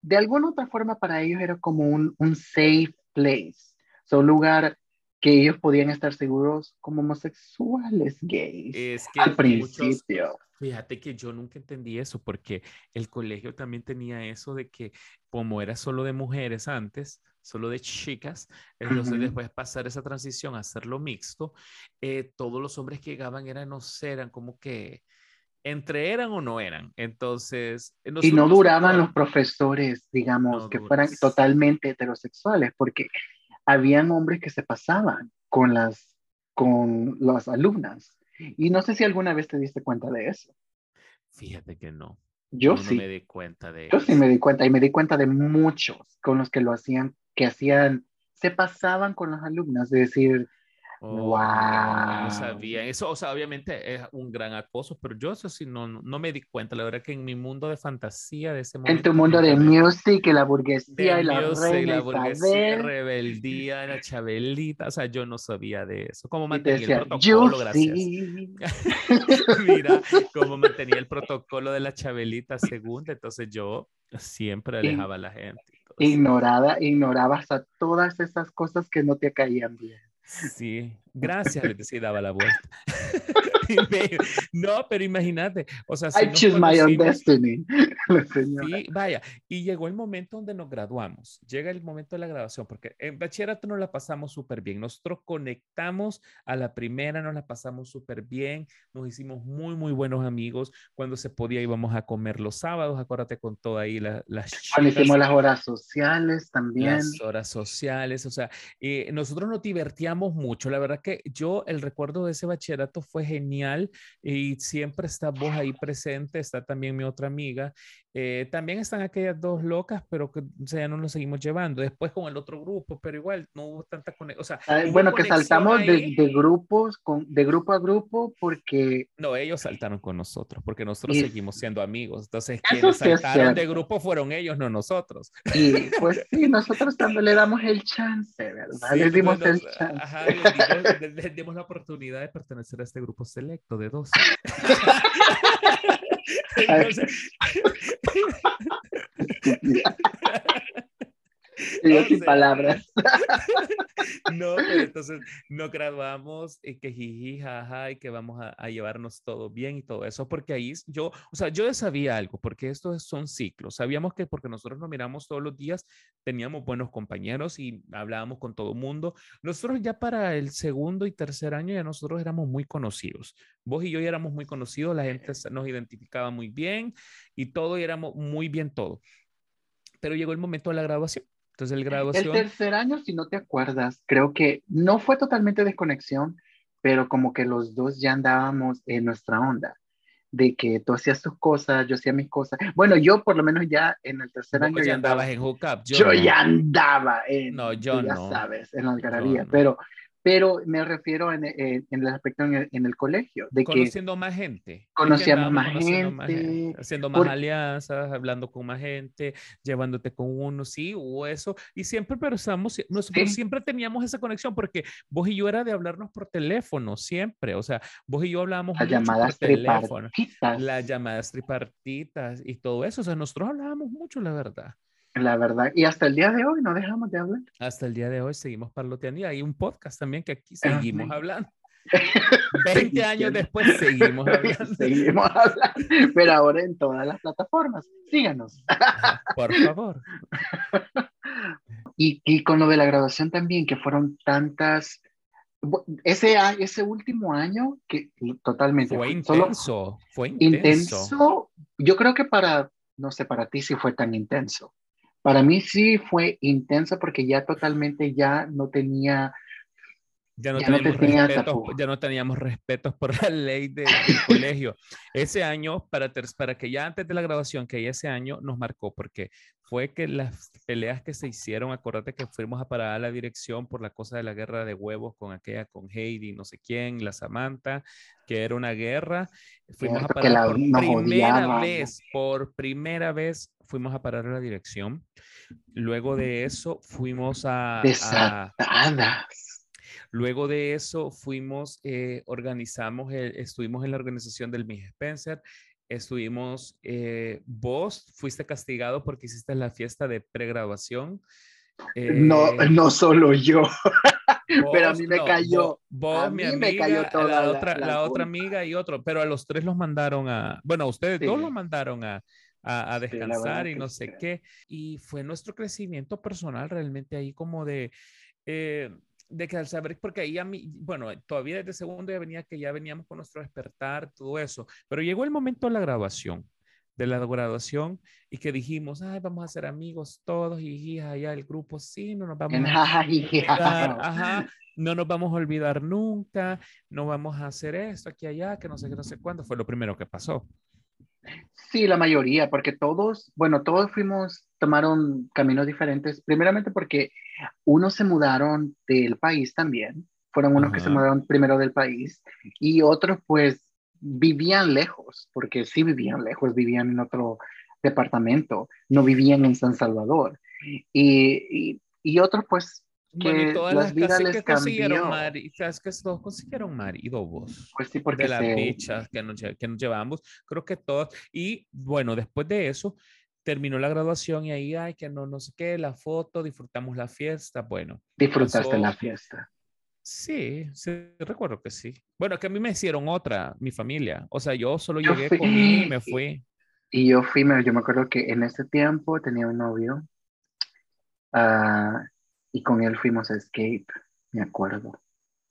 de alguna otra forma para ellos era como un, un safe place, so, un lugar que ellos podían estar seguros como homosexuales gays es que al principio. fíjate que yo nunca entendí eso porque el colegio también tenía eso de que como era solo de mujeres antes, solo de chicas. Entonces, después pasar esa transición a hacerlo mixto, eh, todos los hombres que llegaban eran, no sé, eran como que entre eran o no eran. Entonces, y no duraban los profesores, digamos, que fueran totalmente heterosexuales, porque habían hombres que se pasaban con las, con las alumnas. Y no sé si alguna vez te diste cuenta de eso. Fíjate que no. Yo sí. me di cuenta de Yo sí me di cuenta y me di cuenta de muchos con los que lo hacían que hacían, se pasaban con las alumnas, de decir, wow. Oh, no sabía. Eso, o sea, obviamente es un gran acoso, pero yo eso sí no, no me di cuenta. La verdad que en mi mundo de fantasía de ese momento. En tu mundo de music, y la burguesía, y la reina, la burguesía, rebeldía, la chabelita. O sea, yo no sabía de eso. ¿Cómo mantenía el protocolo? Gracias. Mira, cómo mantenía el protocolo de la chabelita segunda. Entonces yo siempre alejaba a la gente. Ignorada, ignorabas a todas esas cosas que no te caían bien. Sí, gracias, le decía, daba la vuelta. no, pero imagínate, o sea, I choose my own destiny. Sí, vaya, y llegó el momento donde nos graduamos, llega el momento de la graduación, porque en bachillerato nos la pasamos súper bien, nosotros conectamos a la primera, nos la pasamos súper bien, nos hicimos muy, muy buenos amigos, cuando se podía íbamos a comer los sábados, acuérdate con todo ahí las Cuando hicimos las horas sociales también. Las horas sociales, o sea, eh, nosotros nos divertíamos mucho, la verdad que yo el recuerdo de ese bachillerato fue genial y siempre está vos ahí presente, está también mi otra amiga. Eh, también están aquellas dos locas, pero que o sea, ya no nos seguimos llevando. Después con el otro grupo, pero igual no hubo tanta conexión. O sea, bueno, que saltamos de, de, grupos, con, de grupo a grupo, porque... No, ellos saltaron con nosotros, porque nosotros seguimos siendo amigos. Entonces, quienes saltaron de grupo fueron ellos, no nosotros. Y pues sí, nosotros también le damos el chance, ¿verdad? les dimos el chance. Ajá, les dimos la oportunidad de pertenecer a este grupo selecto de dos. Entonces... sin palabras. No, pero entonces no graduamos y que jiji, jaja, y que vamos a, a, llevarnos todo bien y todo eso, porque ahí yo, o sea, yo ya sabía algo, porque estos son ciclos. Sabíamos que porque nosotros nos miramos todos los días, teníamos buenos compañeros y hablábamos con todo el mundo. Nosotros ya para el segundo y tercer año ya nosotros éramos muy conocidos. Vos y yo ya éramos muy conocidos, la gente nos identificaba muy bien y todo y éramos muy bien todo. Pero llegó el momento de la graduación entonces, el graduación. El tercer año, si no te acuerdas, creo que no fue totalmente desconexión, pero como que los dos ya andábamos en nuestra onda, de que tú hacías tus cosas, yo hacía mis cosas. Bueno, yo por lo menos ya en el tercer año. ya andabas en hookup. Yo, ya andaba en. No, yo ya no. sabes, en la algarabía. Pero pero me refiero en, en, en el aspecto en el, en el, colegio. De Conociendo más gente. Conocíamos más gente, más gente. Haciendo más alianzas, hablando con más gente, llevándote con uno, sí, o eso. Y siempre, pero estamos, nosotros siempre teníamos esa conexión porque vos y yo era de hablarnos por teléfono, siempre. O sea, vos y yo hablábamos Las llamadas por teléfono. Las llamadas tripartitas y todo eso. O sea, nosotros hablábamos mucho, la verdad. La verdad, y hasta el día de hoy no dejamos de hablar. Hasta el día de hoy seguimos parloteando y hay un podcast también que aquí seguimos hablando. 20 años después seguimos hablando. seguimos hablando, pero ahora en todas las plataformas. Síganos. Por favor. Y, y con lo de la graduación también, que fueron tantas ese, ese último año que totalmente fue intenso, fue intenso. intenso. Yo creo que para, no sé, para ti sí fue tan intenso. Para mí sí fue intenso porque ya totalmente ya no tenía ya no, teníamos respetos, ya no teníamos respetos por la ley del colegio. Ese año, para, para que ya antes de la graduación, que ese año nos marcó, porque fue que las peleas que se hicieron, acuérdate que fuimos a parar a la dirección por la cosa de la guerra de huevos con aquella, con Heidi, no sé quién, la Samantha, que era una guerra. Fuimos a parar por primera vez, por primera vez fuimos a parar a la dirección. Luego de eso fuimos a... Luego de eso fuimos, eh, organizamos, estuvimos en la organización del Miss Spencer, estuvimos, eh, vos fuiste castigado porque hiciste la fiesta de pregraduación. no, eh, no solo yo. pero a mí me cayó. Vos, mi amiga, me cayó toda la, otra, la, otra amiga y otro, pero a los tres los mandaron a, bueno, a ustedes dos los mandaron a, a, descansar y no sé qué. Y fue nuestro crecimiento personal realmente ahí como de, de que al saber, porque ahí a mí, bueno, todavía desde segundo ya venía que ya veníamos con nuestro despertar, todo eso, pero llegó el momento de la graduación, de la graduación, y que dijimos, ay, vamos a ser amigos todos, y allá el grupo, sí, no nos vamos a olvidar, ajá, no nos vamos a olvidar nunca, no vamos a hacer esto aquí allá, que no sé qué, no sé cuándo, fue lo primero que pasó. Sí, la mayoría, porque todos, bueno, todos fuimos, tomaron caminos diferentes, primeramente porque unos se mudaron del país también, fueron unos que se mudaron primero del país y otros pues vivían lejos, porque sí vivían lejos, vivían en otro departamento, no vivían en San Salvador. Y, y, y otros pues que todas las, vidas que consiguieron marido, que todos consiguieron marido vos. Pues sí, porque de las bichas que nos, que nos llevamos, creo que todos. Y bueno, después de eso, terminó la graduación y ahí, ay, que no, no sé qué, la foto, disfrutamos la fiesta, bueno. Disfrutaste la fiesta. Sí, sí, recuerdo que sí. Bueno, que a mí me hicieron otra, mi familia. O sea, yo solo llegué, con comí y me fui. Y yo fui, yo me acuerdo que en ese tiempo tenía un novio. Uh, y con él fuimos a Escape, me acuerdo.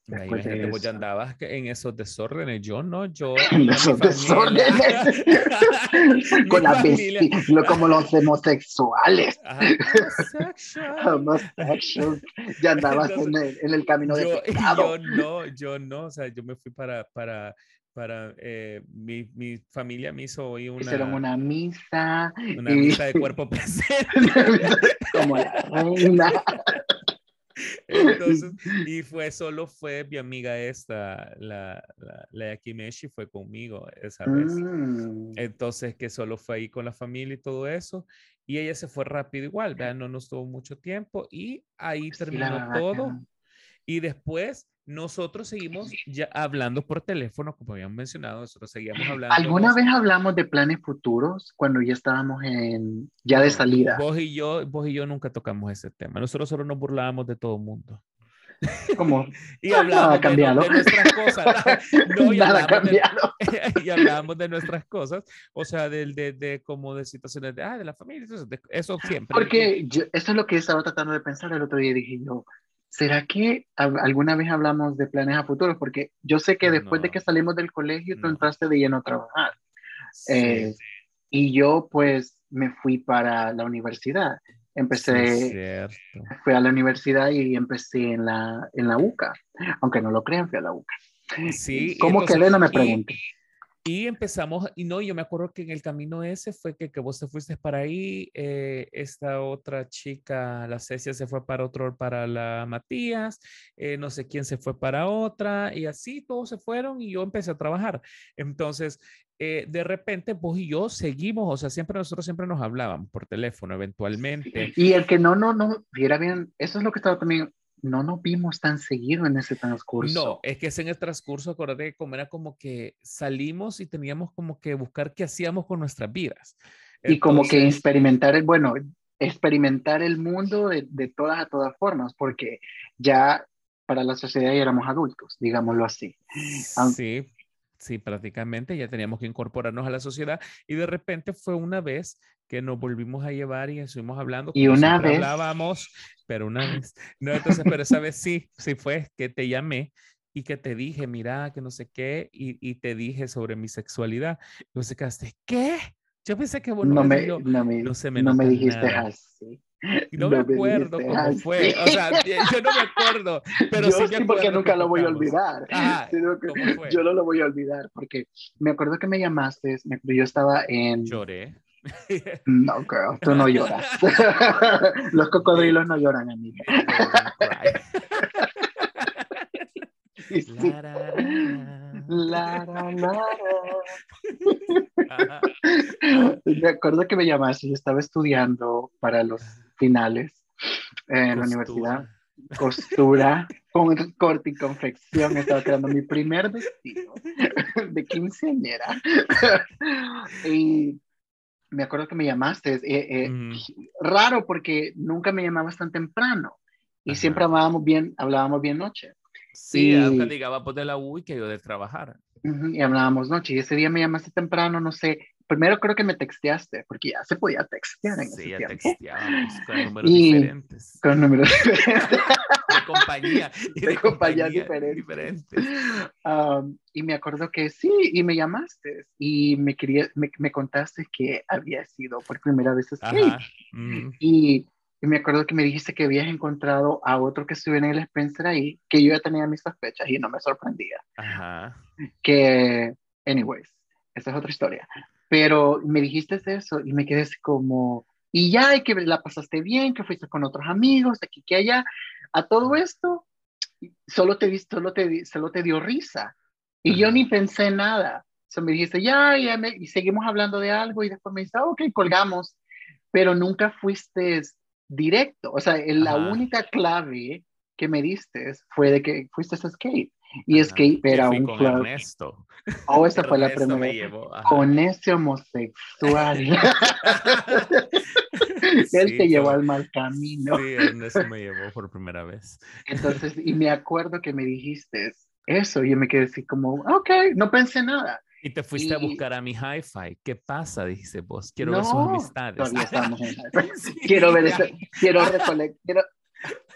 Imagínate, vos ya andabas en esos desórdenes, yo no, yo. En esos desórdenes. con la bestia, como los homosexuales. Homosexual. ya andabas en, el, en, el, camino de yo, Yo no, yo no, o sea, yo me fui para, para, para eh, mi, mi, familia me hizo hoy una... Hicieron una misa. Una misa de cuerpo presente. como la reina. Entonces, y fue solo fue mi amiga esta, la, la, la Yakimeshi, fue conmigo esa vez. Mm. Entonces, que solo fue ahí con la familia y todo eso. Y ella se fue rápido igual, ¿verdad? no nos tuvo mucho tiempo y ahí terminó todo. Y después nosotros seguimos ya hablando por teléfono, como habíamos mencionado, nosotros seguíamos hablando. ¿Alguna vez hablamos de planes futuros cuando ya estábamos en, ya de salida? Vos y yo, vos y yo nunca tocamos ese tema. Nosotros solo nos burlábamos de todo el mundo. ¿Cómo? y hablábamos de, nuestras cosas. No, y Nada cambiado. De, y hablábamos de nuestras cosas, o sea, de, de, de como de situaciones de, ah, de la familia, eso, siempre. Porque yo, eso es lo que estaba tratando de pensar el otro día, dije yo, ¿será que alguna vez hablamos de planes a futuro? Porque yo sé que después de que salimos del colegio, tú entraste de lleno a trabajar. Eh, y yo pues me fui para la universidad. Empecé, fui a la universidad y empecé en la, en la UCA. Aunque no lo crean, fui a la UCA. Sí. ¿Cómo quedé? No me pregunte. Y empezamos, y no, yo me acuerdo que en el camino ese fue que, que vos te fuiste para ahí, eh, esta otra chica, la Cecia se fue para otro, para la Matías, eh, no sé quién se fue para otra, y así todos se fueron y yo empecé a trabajar. Entonces, eh, de repente vos y yo seguimos, o sea, siempre nosotros siempre nos hablábamos por teléfono eventualmente. Y el que no, no, no, viera bien, eso es lo que estaba también no nos vimos tan seguido en ese transcurso. No, es que es en el transcurso, acordate que como era como que salimos y teníamos como que buscar qué hacíamos con nuestras vidas. y como que experimentar, el, bueno, experimentar el mundo de, de, todas a todas formas, porque ya para la sociedad ya éramos adultos, digámoslo así. Sí, sí, prácticamente ya teníamos que incorporarnos a la sociedad y de repente fue una vez que nos volvimos a llevar y estuvimos hablando. Y una vez. Hablábamos, pero una vez. No, entonces, pero esa vez sí, sí fue que te llamé y que te dije, mira, que no sé qué, y, y te dije sobre mi sexualidad. Y vos te quedaste, ¿qué? Yo pensé que bueno, no, me, no, me, no, se me, no me dijiste así. No, me acuerdo cómo fue. O sea, yo no me acuerdo. Pero yo sí, porque nunca lo voy a olvidar. yo no lo voy a olvidar porque me acuerdo que me llamaste. yo estaba en. Lloré. No, girl, tú no lloras. Los cocodrilos no lloran, amiga. Me acuerdo que me llamaste, yo estaba estudiando para los finales en la universidad. Costura, con corte y confección. Estaba creando mi primer vestido de quinceañera. y me acuerdo que me llamaste. Eh, eh, raro porque nunca me llamabas tan temprano y siempre hablábamos bien, hablábamos bien noche. Sí, y, llegaba pues de la U y que yo de trabajar. y hablábamos noche y ese día me llamaste temprano, no sé, primero creo que me texteaste, porque ya se podía textear en sí, ese ya texteábamos con números diferentes. Con números diferentes. de compañía. Y de, compañías diferentes. Um, y me acuerdo que sí, y me llamaste y me, quería, me, me contaste que había sido por primera vez skate. Mm. Y y me acuerdo que me dijiste que habías encontrado a otro que estuviera en el Spencer ahí, que yo ya tenía mis sospechas y no me sorprendía. Ajá. Que, anyways, esa es otra historia. Pero me dijiste eso y me quedé como, y ya, y que la pasaste bien, que fuiste con otros amigos, aquí que allá. A todo esto, solo te, solo te, solo te dio risa. Y yo ni pensé nada. O me dijiste, ya, ya, y seguimos hablando de algo y después me dice, ok, colgamos. Pero nunca fuiste directo. O sea, la única clave que me diste fue de que fuiste a Skate. Y Skate era un con club. Ernesto. Oh, esa fue la primera. Con ese homosexual. Él te llevó al mal camino. Sí, Ernesto me llevó por primera vez. Entonces, y me acuerdo que me dijiste eso, y yo me quedé así como, ok, no pensé nada. Y te fuiste a buscar a mi hi-fi. ¿Qué pasa? Dice vos. Quiero ver sus amistades. quiero ver eso. Quiero recolectar. Quiero...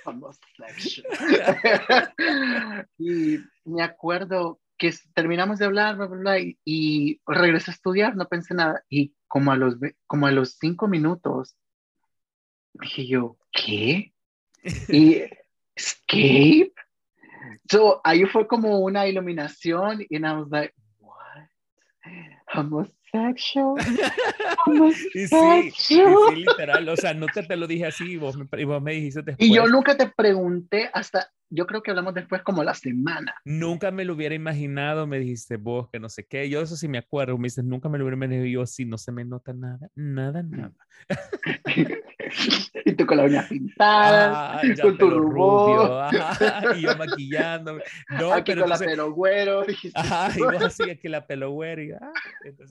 y me acuerdo que terminamos de hablar, bla, bla, bla, y, regresé a estudiar, no pensé nada. Y como a los, como a los cinco minutos, dije yo, ¿qué? Y escape. So, ahí fue como una iluminación y I was like, homosexual. y sí, sí, literal, o sea, nunca te lo dije así, vos me, vos me dijiste después. Y yo nunca te pregunté hasta, yo creo que hablamos después como la semana. Nunca me lo hubiera imaginado, me dijiste vos, que no sé qué, yo eso sí me acuerdo, me dices, nunca me lo hubiera imaginado, yo sí, no se me nota nada, nada, nada. y tú con la uña pintada, ah, con tu rubio, y yo maquillándome. No, aquí pero con la pelo güero. Ajá, y vos así, aquí la pelo güero, y, ah,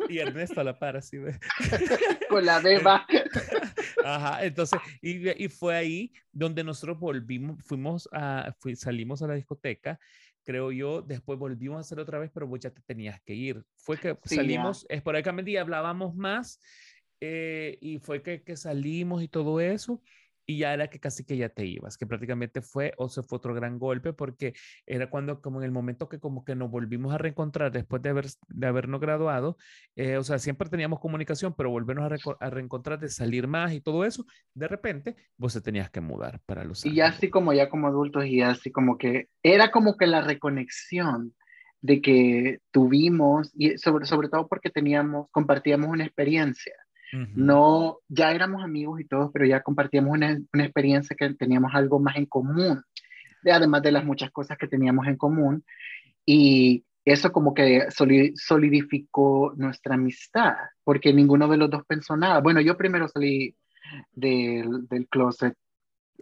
y Ernesto a la par, así. con la beba. Ajá, entonces, y, y, fue ahí donde nosotros volvimos, fuimos a, salimos a la discoteca creo yo, después volvimos a hacer otra vez, pero vos ya te tenías que ir. Fue que salimos esporádicamente y hablábamos más eh, y fue que, que, salimos y todo eso, y ya era que casi que ya te ibas, que prácticamente fue, o se fue otro gran golpe, porque era cuando, como en el momento que como que nos volvimos a reencontrar después de, haber, de habernos graduado, eh, o sea, siempre teníamos comunicación, pero volvernos a, a, reencontrar, de salir más y todo eso, de repente vos te tenías que mudar para los... Y ya así como ya como adultos y así como que era como que la reconexión de que tuvimos, y sobre, sobre todo porque teníamos, compartíamos una experiencia no, ya éramos amigos y todos, pero ya compartíamos una, una, experiencia que teníamos algo más en común, además de las muchas cosas que teníamos en común. Y eso como que solidificó nuestra amistad, porque ninguno de los dos pensó nada. Bueno, yo primero salí del, del closet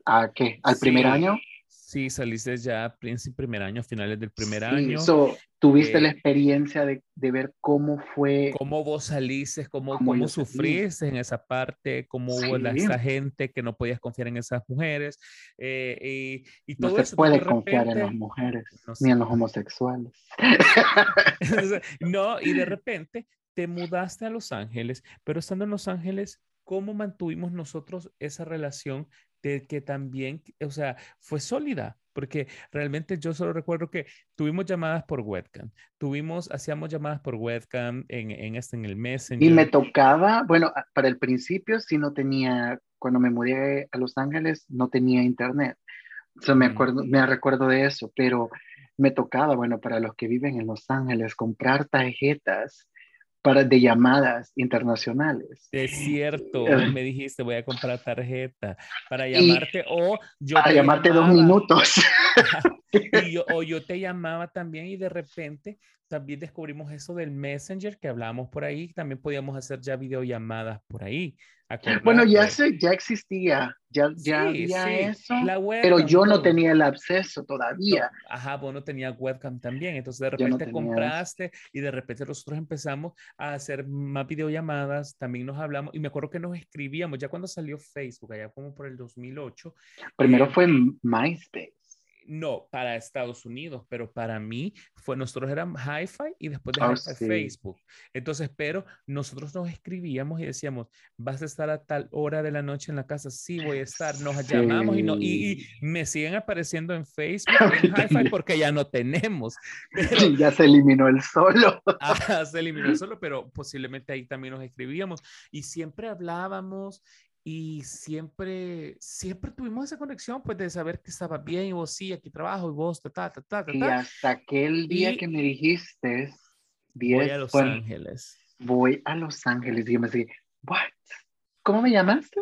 a qué? ¿Al primer año? Sí, saliste ya principio primer año, finales del primer año. Tuviste la experiencia de, de, ver cómo fue. Cómo vos saliste, cómo, cómo, sufriste en esa parte, cómo hubo la, esa gente que no podías confiar en esas mujeres. Eh, y, y, todo no se puede confiar en las mujeres, ni en los homosexuales. no, y de repente te mudaste a Los Ángeles, pero estando en Los Ángeles, ¿cómo mantuvimos nosotros esa relación de que también, o sea, fue sólida? Porque realmente yo solo recuerdo que tuvimos llamadas por webcam, tuvimos, hacíamos llamadas por webcam en, en, este, en el Messenger. Y me tocaba, bueno, para el principio sí no tenía, cuando me mudé a Los Ángeles, no tenía internet. O sea, me, acuerdo, me recuerdo de eso, pero me tocaba, bueno, para los que viven en Los Ángeles, comprar tarjetas para, de llamadas internacionales. Es cierto, me dijiste, voy a comprar tarjeta para llamarte o yo... Para llamarte dos minutos. y yo, o yo te llamaba también y de repente también descubrimos eso del Messenger que hablábamos por ahí, también podíamos hacer ya videollamadas por ahí. Bueno, ya, se, ya existía, ya, ya había eso, pero yo no tenía el acceso todavía. ajá, vos no tenías webcam también, entonces de repente compraste y de repente nosotros empezamos a hacer más videollamadas, también nos hablamos y me acuerdo que nos escribíamos ya cuando salió Facebook, allá como por el 2008. Primero eh, fue MySpace no para Estados Unidos, pero para mí fue, nosotros éramos Hi-Fi y después de oh, Facebook. Entonces, pero nosotros nos escribíamos y decíamos, vas a estar a tal hora de la noche en la casa, sí voy a estar, nos llamamos y, no, y, me siguen apareciendo en Facebook, en Hi-Fi porque ya no tenemos. ya se eliminó el solo. ah, se eliminó el solo, pero posiblemente ahí también nos escribíamos y siempre hablábamos y siempre, siempre tuvimos esa conexión, pues de saber que estaba bien y vos sí, aquí trabajo y vos, ta, ta, ta, ta, Y hasta aquel día que me dijiste, voy a Los Ángeles. Voy a Los Ángeles. Y yo me dije, what? ¿Cómo me llamaste?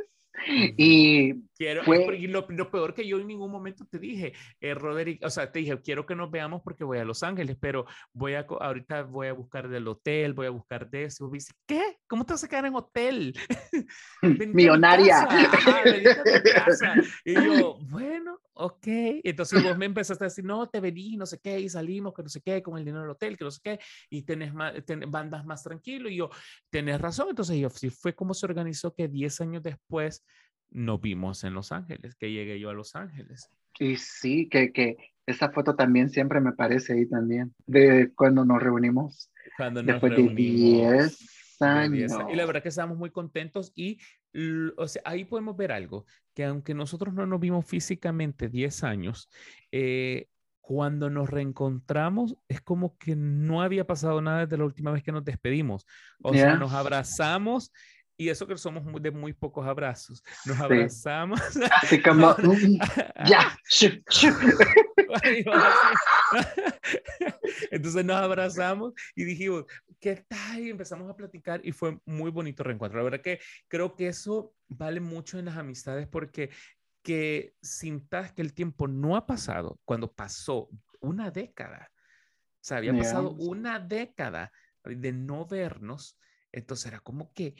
Y, quiero, fue... lo, peor que yo en ningún momento te dije, eh, Roderick, o sea, te dije, quiero que nos veamos porque voy a Los Ángeles, pero voy a, ahorita voy a buscar del hotel, voy a buscar de eso. Y dice, ¿qué? ¿Cómo te vas a quedar en hotel? Millonaria. y yo, bueno, ok. Entonces vos me empezaste a decir, no, te vení, no sé qué, y salimos, que no sé qué, con el dinero del hotel, que no sé qué, y tenés más, bandas más tranquilo. Y yo, tenés razón. Entonces yo, sí fue como se organizó que 10 años después nos vimos en Los Ángeles, que llegué yo a Los Ángeles. Y sí, que, que esa foto también siempre me parece ahí también, de cuando nos reunimos. Cuando nos después de 10 años. Y la verdad que estábamos muy contentos y o sea, ahí podemos ver algo, que aunque nosotros no nos vimos físicamente 10 años, eh, cuando nos reencontramos es como que no había pasado nada desde la última vez que nos despedimos. O sea, nos abrazamos y eso que somos de muy pocos abrazos. Nos abrazamos. Así como, mm, ya. Entonces nos abrazamos y dijimos, ¿qué tal? Y empezamos a platicar y fue muy bonito reencuentro. La verdad que creo que eso vale mucho en las amistades porque que sintas que el tiempo no ha pasado cuando pasó una década. O sea, había pasado una década de no vernos. Entonces era como que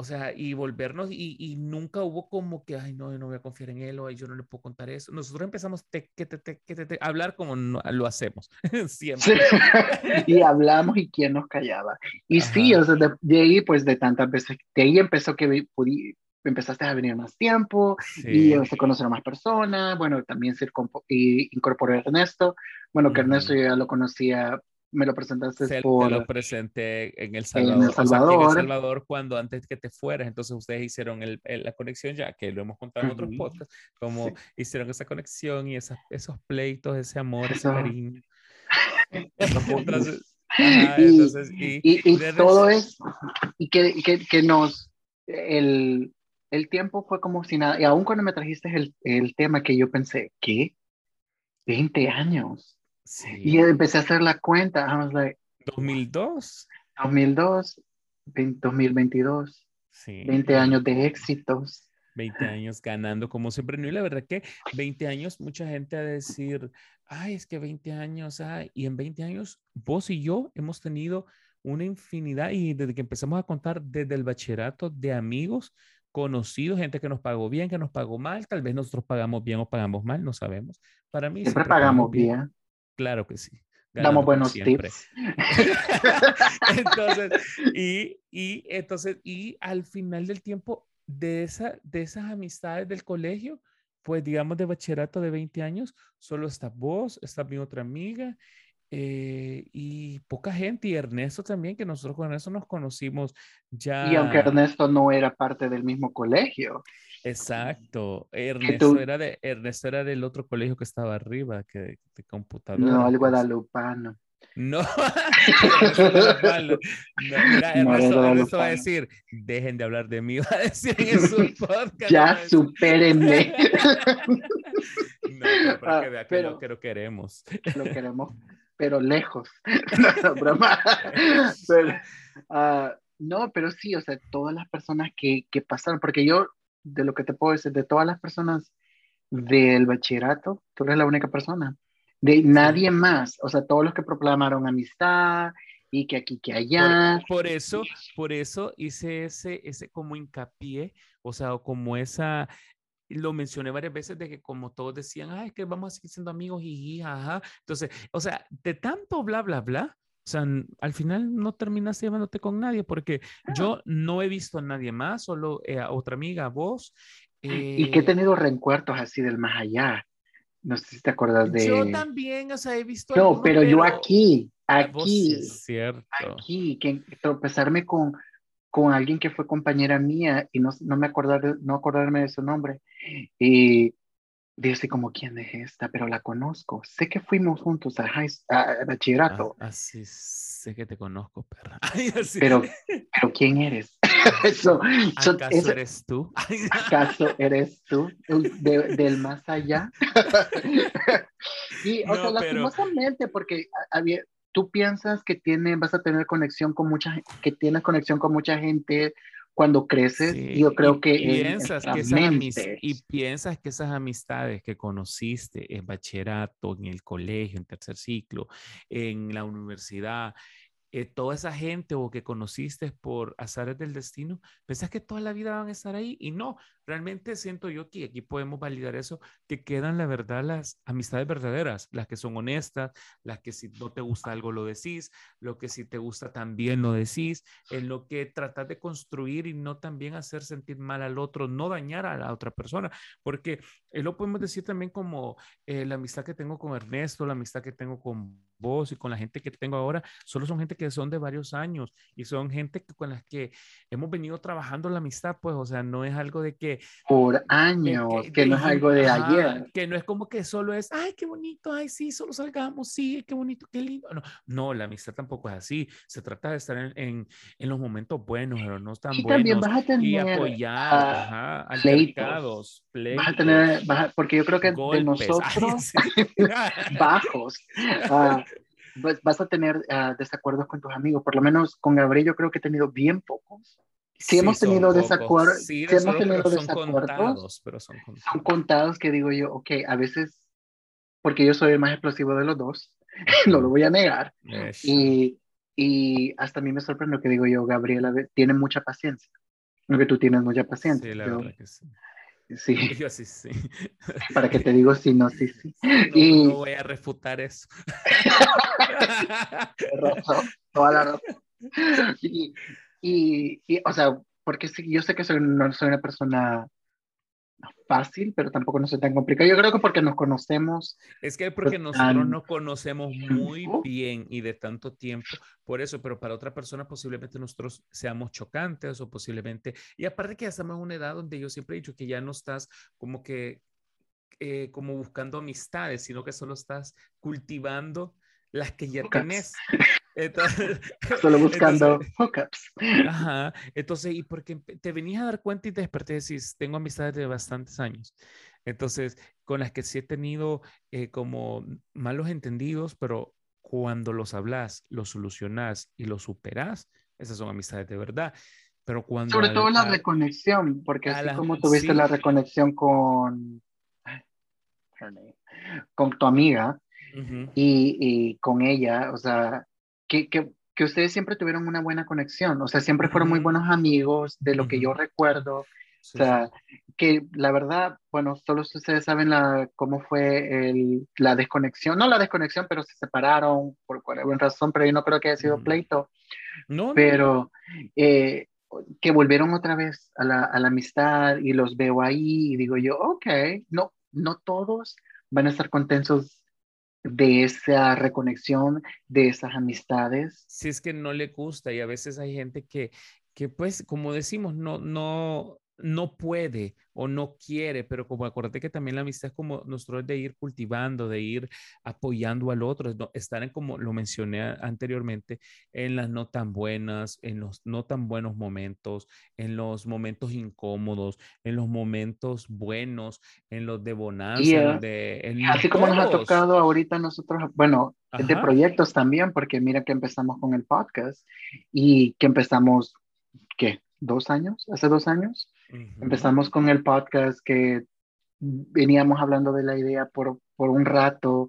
o sea, y volvernos, y, y, nunca hubo como que, ay, no, no voy a confiar en él, o ay, yo no le puedo contar eso. Nosotros empezamos te, que te, te, que te, hablar como lo hacemos, siempre. y hablamos y quién nos callaba. Y sí, o sea, de, ahí, pues de tantas veces, de ahí empezó que pudí, empezaste a venir más tiempo y se conocer a más personas. Bueno, también se incorporó Ernesto. Bueno, que Ernesto ya lo conocía me lo presentaste por... lo presenté en El Salvador. En El Salvador. en El Salvador cuando antes que te fueras, entonces ustedes hicieron el, la conexión ya, que lo hemos contado en otros podcasts, como hicieron esa conexión y esos pleitos, ese amor, ese cariño. entonces, y, todo es, y que, que, que, nos, el, el tiempo fue como si nada, y aún cuando me trajiste el, el tema que yo pensé, ¿qué? 20 años. Y empecé a hacer la cuenta. I was like, 2002. 2002, 2022. Sí. 20 años de éxitos. 20 años ganando como siempre. No, y la verdad que 20 años, mucha gente a decir, ay, es que 20 años, ay, y en 20 años, vos y yo hemos tenido una infinidad y desde que empezamos a contar desde el bachillerato de amigos, conocidos, gente que nos pagó bien, que nos pagó mal, tal vez nosotros pagamos bien o pagamos mal, no sabemos. Para mí siempre, pagamos bien. Claro que sí. Damos buenos tips. entonces, y, y, entonces, y al final del tiempo, de, esa, de esas amistades del colegio, pues digamos de bachillerato de 20 años, solo está vos, está mi otra amiga eh, y poca gente, y Ernesto también, que nosotros con Ernesto nos conocimos ya. Y aunque Ernesto no era parte del mismo colegio. Exacto. Ernesto, era, de, Ernesto era del otro colegio que estaba arriba, que de computadora. No, el pues. guadalupano. No, no, mira, Ernesto, va a decir, dejen de hablar de mí, va a decir en su podcast. Ya, supérenme. no, pero que vea que lo, que lo queremos. Lo queremos pero lejos. no, broma. Ah, no, pero sí, o sea, todas las personas que, que pasaron, porque yo, de lo que te puedo decir, de todas las personas del bachillerato, tú eres la única persona. De nadie más, o sea, todos los que proclamaron amistad y que aquí, que allá. Por, por eso, por eso hice ese, ese como hincapié, o sea, como esa, lo mencioné varias veces de que como todos decían, ay, que vamos a seguir siendo amigos y ajá. Entonces, o sea, de tanto bla, bla, bla, sea, al final no terminas llevándote con nadie porque ah. yo no he visto a nadie más, solo eh, a otra amiga, a vos. y que he eh tenido reencuentros así del más allá. No sé si te acuerdas de... Yo también, o sea, he visto... No, pero, yo aquí, aquí, es cierto. aquí, que tropezarme con con alguien que fue compañera mía y no, no me acordar, no acordarme de su nombre. Y dice como, ¿quién es esta? Pero la conozco. Sé que fuimos juntos a, high, a bachillerato. Ah, así, sé que te conozco, perra. pero, pero ¿quién eres? eso, ¿Acaso eres tú? ¿Acaso eres tú? del más allá. y, o sea, lastimosamente, porque había, tú piensas que tiene, vas a tener conexión con mucha, que tienes conexión con mucha gente cuando creces, yo creo que piensas que esas y piensas que esas amistades que conociste en bachillerato, en el colegio, en tercer ciclo, en la universidad, eh, toda esa gente o que conociste por azares del destino, pensás que toda la vida van a estar ahí y no, realmente siento yo que aquí podemos validar eso, que quedan la verdad las amistades verdaderas, las que son honestas, las que si no te gusta algo lo decís, lo que si te gusta también lo decís, en lo que tratas de construir y no también hacer sentir mal al otro, no dañar a la otra persona, porque eh, lo podemos decir también como eh, la amistad que tengo con Ernesto, la amistad que tengo con vos y con la gente que tengo ahora, solo son gente que son de varios años y son gente con las que hemos venido trabajando la amistad, pues, o sea, no es algo de que por años, que, no es algo de ayer. Que no es como que solo es, ay, qué bonito, ay, sí, solo salgamos, sí, qué bonito, qué lindo. No, no la amistad tampoco es así. Se trata de estar en, en, en los momentos buenos, pero no tan buenos. vas a tener, y apoyar, ajá, altercados, Vas a tener, porque yo creo que de nosotros, bajos, uh, vas a tener uh, desacuerdos con tus amigos. Por lo menos con Gabriel yo creo que he tenido bien pocos si hemos tenido desacuerdos, sí, hemos tenido son contados, pero son contados. son contados que digo yo, ok, a veces, porque yo soy el más explosivo de los dos, no lo voy a negar, y, y, hasta a mí me sorprende lo que digo yo, Gabriela tiene mucha paciencia, lo que tú tienes mucha paciencia. Sí, la verdad que sí. Sí. Yo sí, sí. Para que te digo sí, no, sí, sí. No, y... no voy a refutar eso. toda la. Y, y, o sea, porque yo sé que soy, no soy una persona fácil, pero tampoco no soy tan complicado. Yo creo que porque nos conocemos. Es que porque pues, nosotros nos conocemos muy bien y de tanto tiempo, por eso, pero para otra persona posiblemente nosotros seamos chocantes o posiblemente, y aparte que ya estamos en una edad donde yo siempre he dicho que ya no estás como que, eh, como buscando amistades, sino que solo estás cultivando las que ya tienes. Entonces, Solo buscando hookups. Ajá. Entonces, y porque te venías a dar cuenta y te desperté y decís, tengo amistades de bastantes años. Entonces, con las que sí he tenido eh, como malos entendidos, pero cuando los hablas, los solucionas y los superas, esas son amistades de verdad. Pero cuando Sobre todo la reconexión, porque así como tuviste la reconexión con, con tu amiga y, y, con ella, o sea, que, que, que, ustedes siempre tuvieron una buena conexión, o sea, siempre fueron muy buenos amigos, de lo que yo recuerdo, o sea, que la verdad, bueno, solo ustedes saben la, cómo fue el, la desconexión, no la desconexión, pero se separaron por cualquier razón, pero yo no creo que haya sido pleito. No. Pero eh, que volvieron otra vez a la, a la, amistad y los veo ahí y digo yo, ok, no, no todos van a estar contentos de esa reconexión, de esas amistades. Si es que no le gusta y a veces hay gente que, que pues, como decimos, no, no, no puede o no quiere, pero como acuérdate que también la amistad es como nosotros de ir cultivando, de ir apoyando al otro, estar en como lo mencioné anteriormente, en las no tan buenas, en los no tan buenos momentos, en los momentos incómodos, en los momentos buenos, en los de bonanza, de, así como nos ha tocado ahorita nosotros, bueno, de proyectos también, porque mira que empezamos con el podcast y que empezamos, ¿qué? ¿Dos años? ¿Hace dos años? Empezamos con el podcast que veníamos hablando de la idea por, por un rato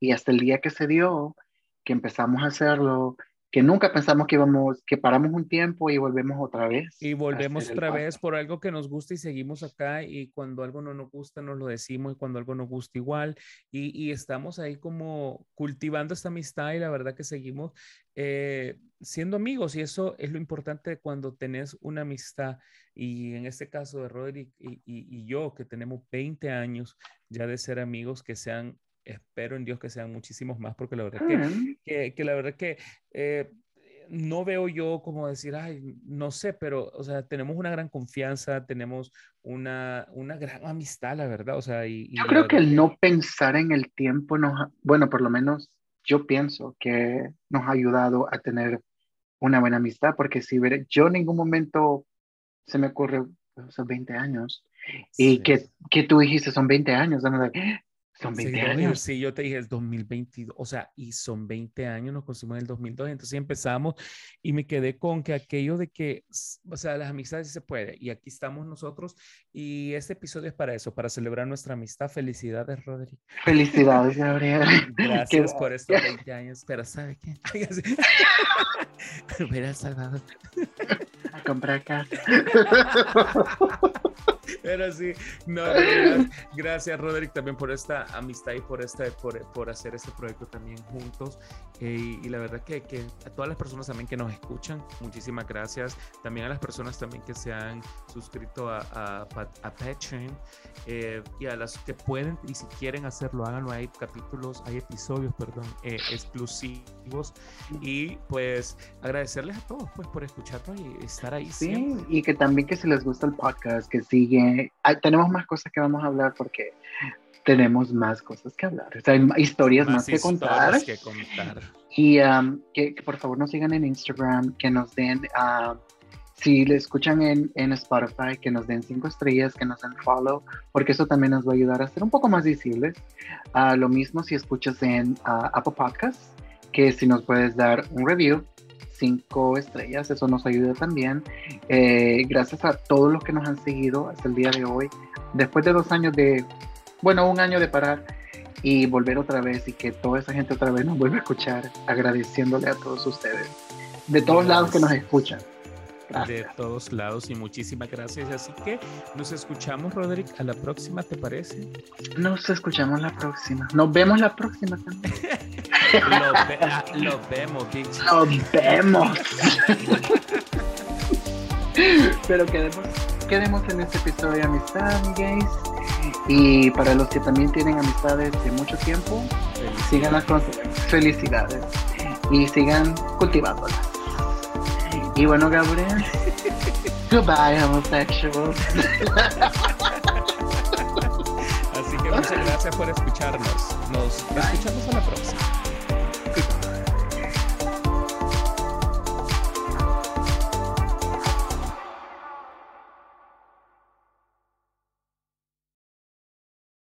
y hasta el día que se dio, que empezamos a hacerlo, que nunca pensamos que íbamos, que paramos un tiempo y volvemos otra vez. Y volvemos otra vez por algo que nos gusta y seguimos acá y cuando algo no nos gusta nos lo decimos y cuando algo nos gusta igual y, y estamos ahí como cultivando esta amistad y la verdad que seguimos eh, siendo amigos y eso es lo importante cuando tenés una amistad y en este caso de Roderick y, y, y yo que tenemos 20 años ya de ser amigos que sean espero en Dios que sean muchísimos más, porque la verdad que, que, la verdad que eh, no veo yo como decir, ay, no sé, pero, o sea, tenemos una gran confianza, tenemos una, una gran amistad, la verdad, o sea, y... yo creo que el no pensar en el tiempo nos, bueno, por lo menos yo pienso que nos ha ayudado a tener una buena amistad, porque si ver, yo en ningún momento se me ocurre, esos 20 años, y que, que tú dijiste, son 20 años, son 20 años. Sí, yo te dije el 2022, o sea, y son 20 años, nos conocimos en el 2002, entonces empezamos y me quedé con que aquello de que, o sea, las amistades se puede y aquí estamos nosotros y este episodio es para eso, para celebrar nuestra amistad. Felicidades, Rodri. Felicidades, Gabriel. Gracias por estos 20 años, pero ¿sabe qué? Ver El Salvador. A comprar casa. Pero sí, no, gracias, Roderick también por esta amistad y por, este, por, por hacer este proyecto también juntos. Eh, y, la verdad que, que, a todas las personas también que nos escuchan, muchísimas gracias. También a las personas también que se han suscrito a, a, a Patreon eh, y a las que pueden y si quieren hacerlo, háganlo. Hay capítulos, hay episodios, perdón, eh, exclusivos. Y pues agradecerles a todos pues por escucharnos y estar ahí. Sí, y que también que si les gusta el podcast, que siguen, tenemos más cosas que vamos a hablar porque tenemos más cosas que hablar. O sea, hay historias más, que, contar. Y um, que, por favor nos sigan en Instagram, que nos den, uh, si le escuchan en, en, Spotify, que nos den cinco estrellas, que nos den follow, porque eso también nos va a ayudar a ser un poco más visibles. Uh, lo mismo si escuchas en uh, Apple Podcasts, que si nos puedes dar un review, cinco estrellas, eso nos ayuda también. Eh, gracias a todos los que nos han seguido hasta el día de hoy. Después de dos años de bueno, un año de parar y volver otra vez y que toda esa gente otra vez nos vuelva a escuchar, agradeciéndole a todos ustedes, de todos lados que nos escuchan. De todos lados y muchísimas gracias. Así que nos escuchamos, Roderick, a la próxima, ¿te parece? Nos escuchamos la próxima. Nos vemos la próxima también. lo, vemos, bitch. Lo vemos. Pero quedemos, quedemos en este episodio de amistad, guys. Y para los que también tienen amistades de mucho tiempo, sigan las felicidades y sigan cultivándolas. Y bueno, Gabriel, goodbye, homosexuals. Así que muchas gracias por escucharnos. Nos escuchamos a la próxima.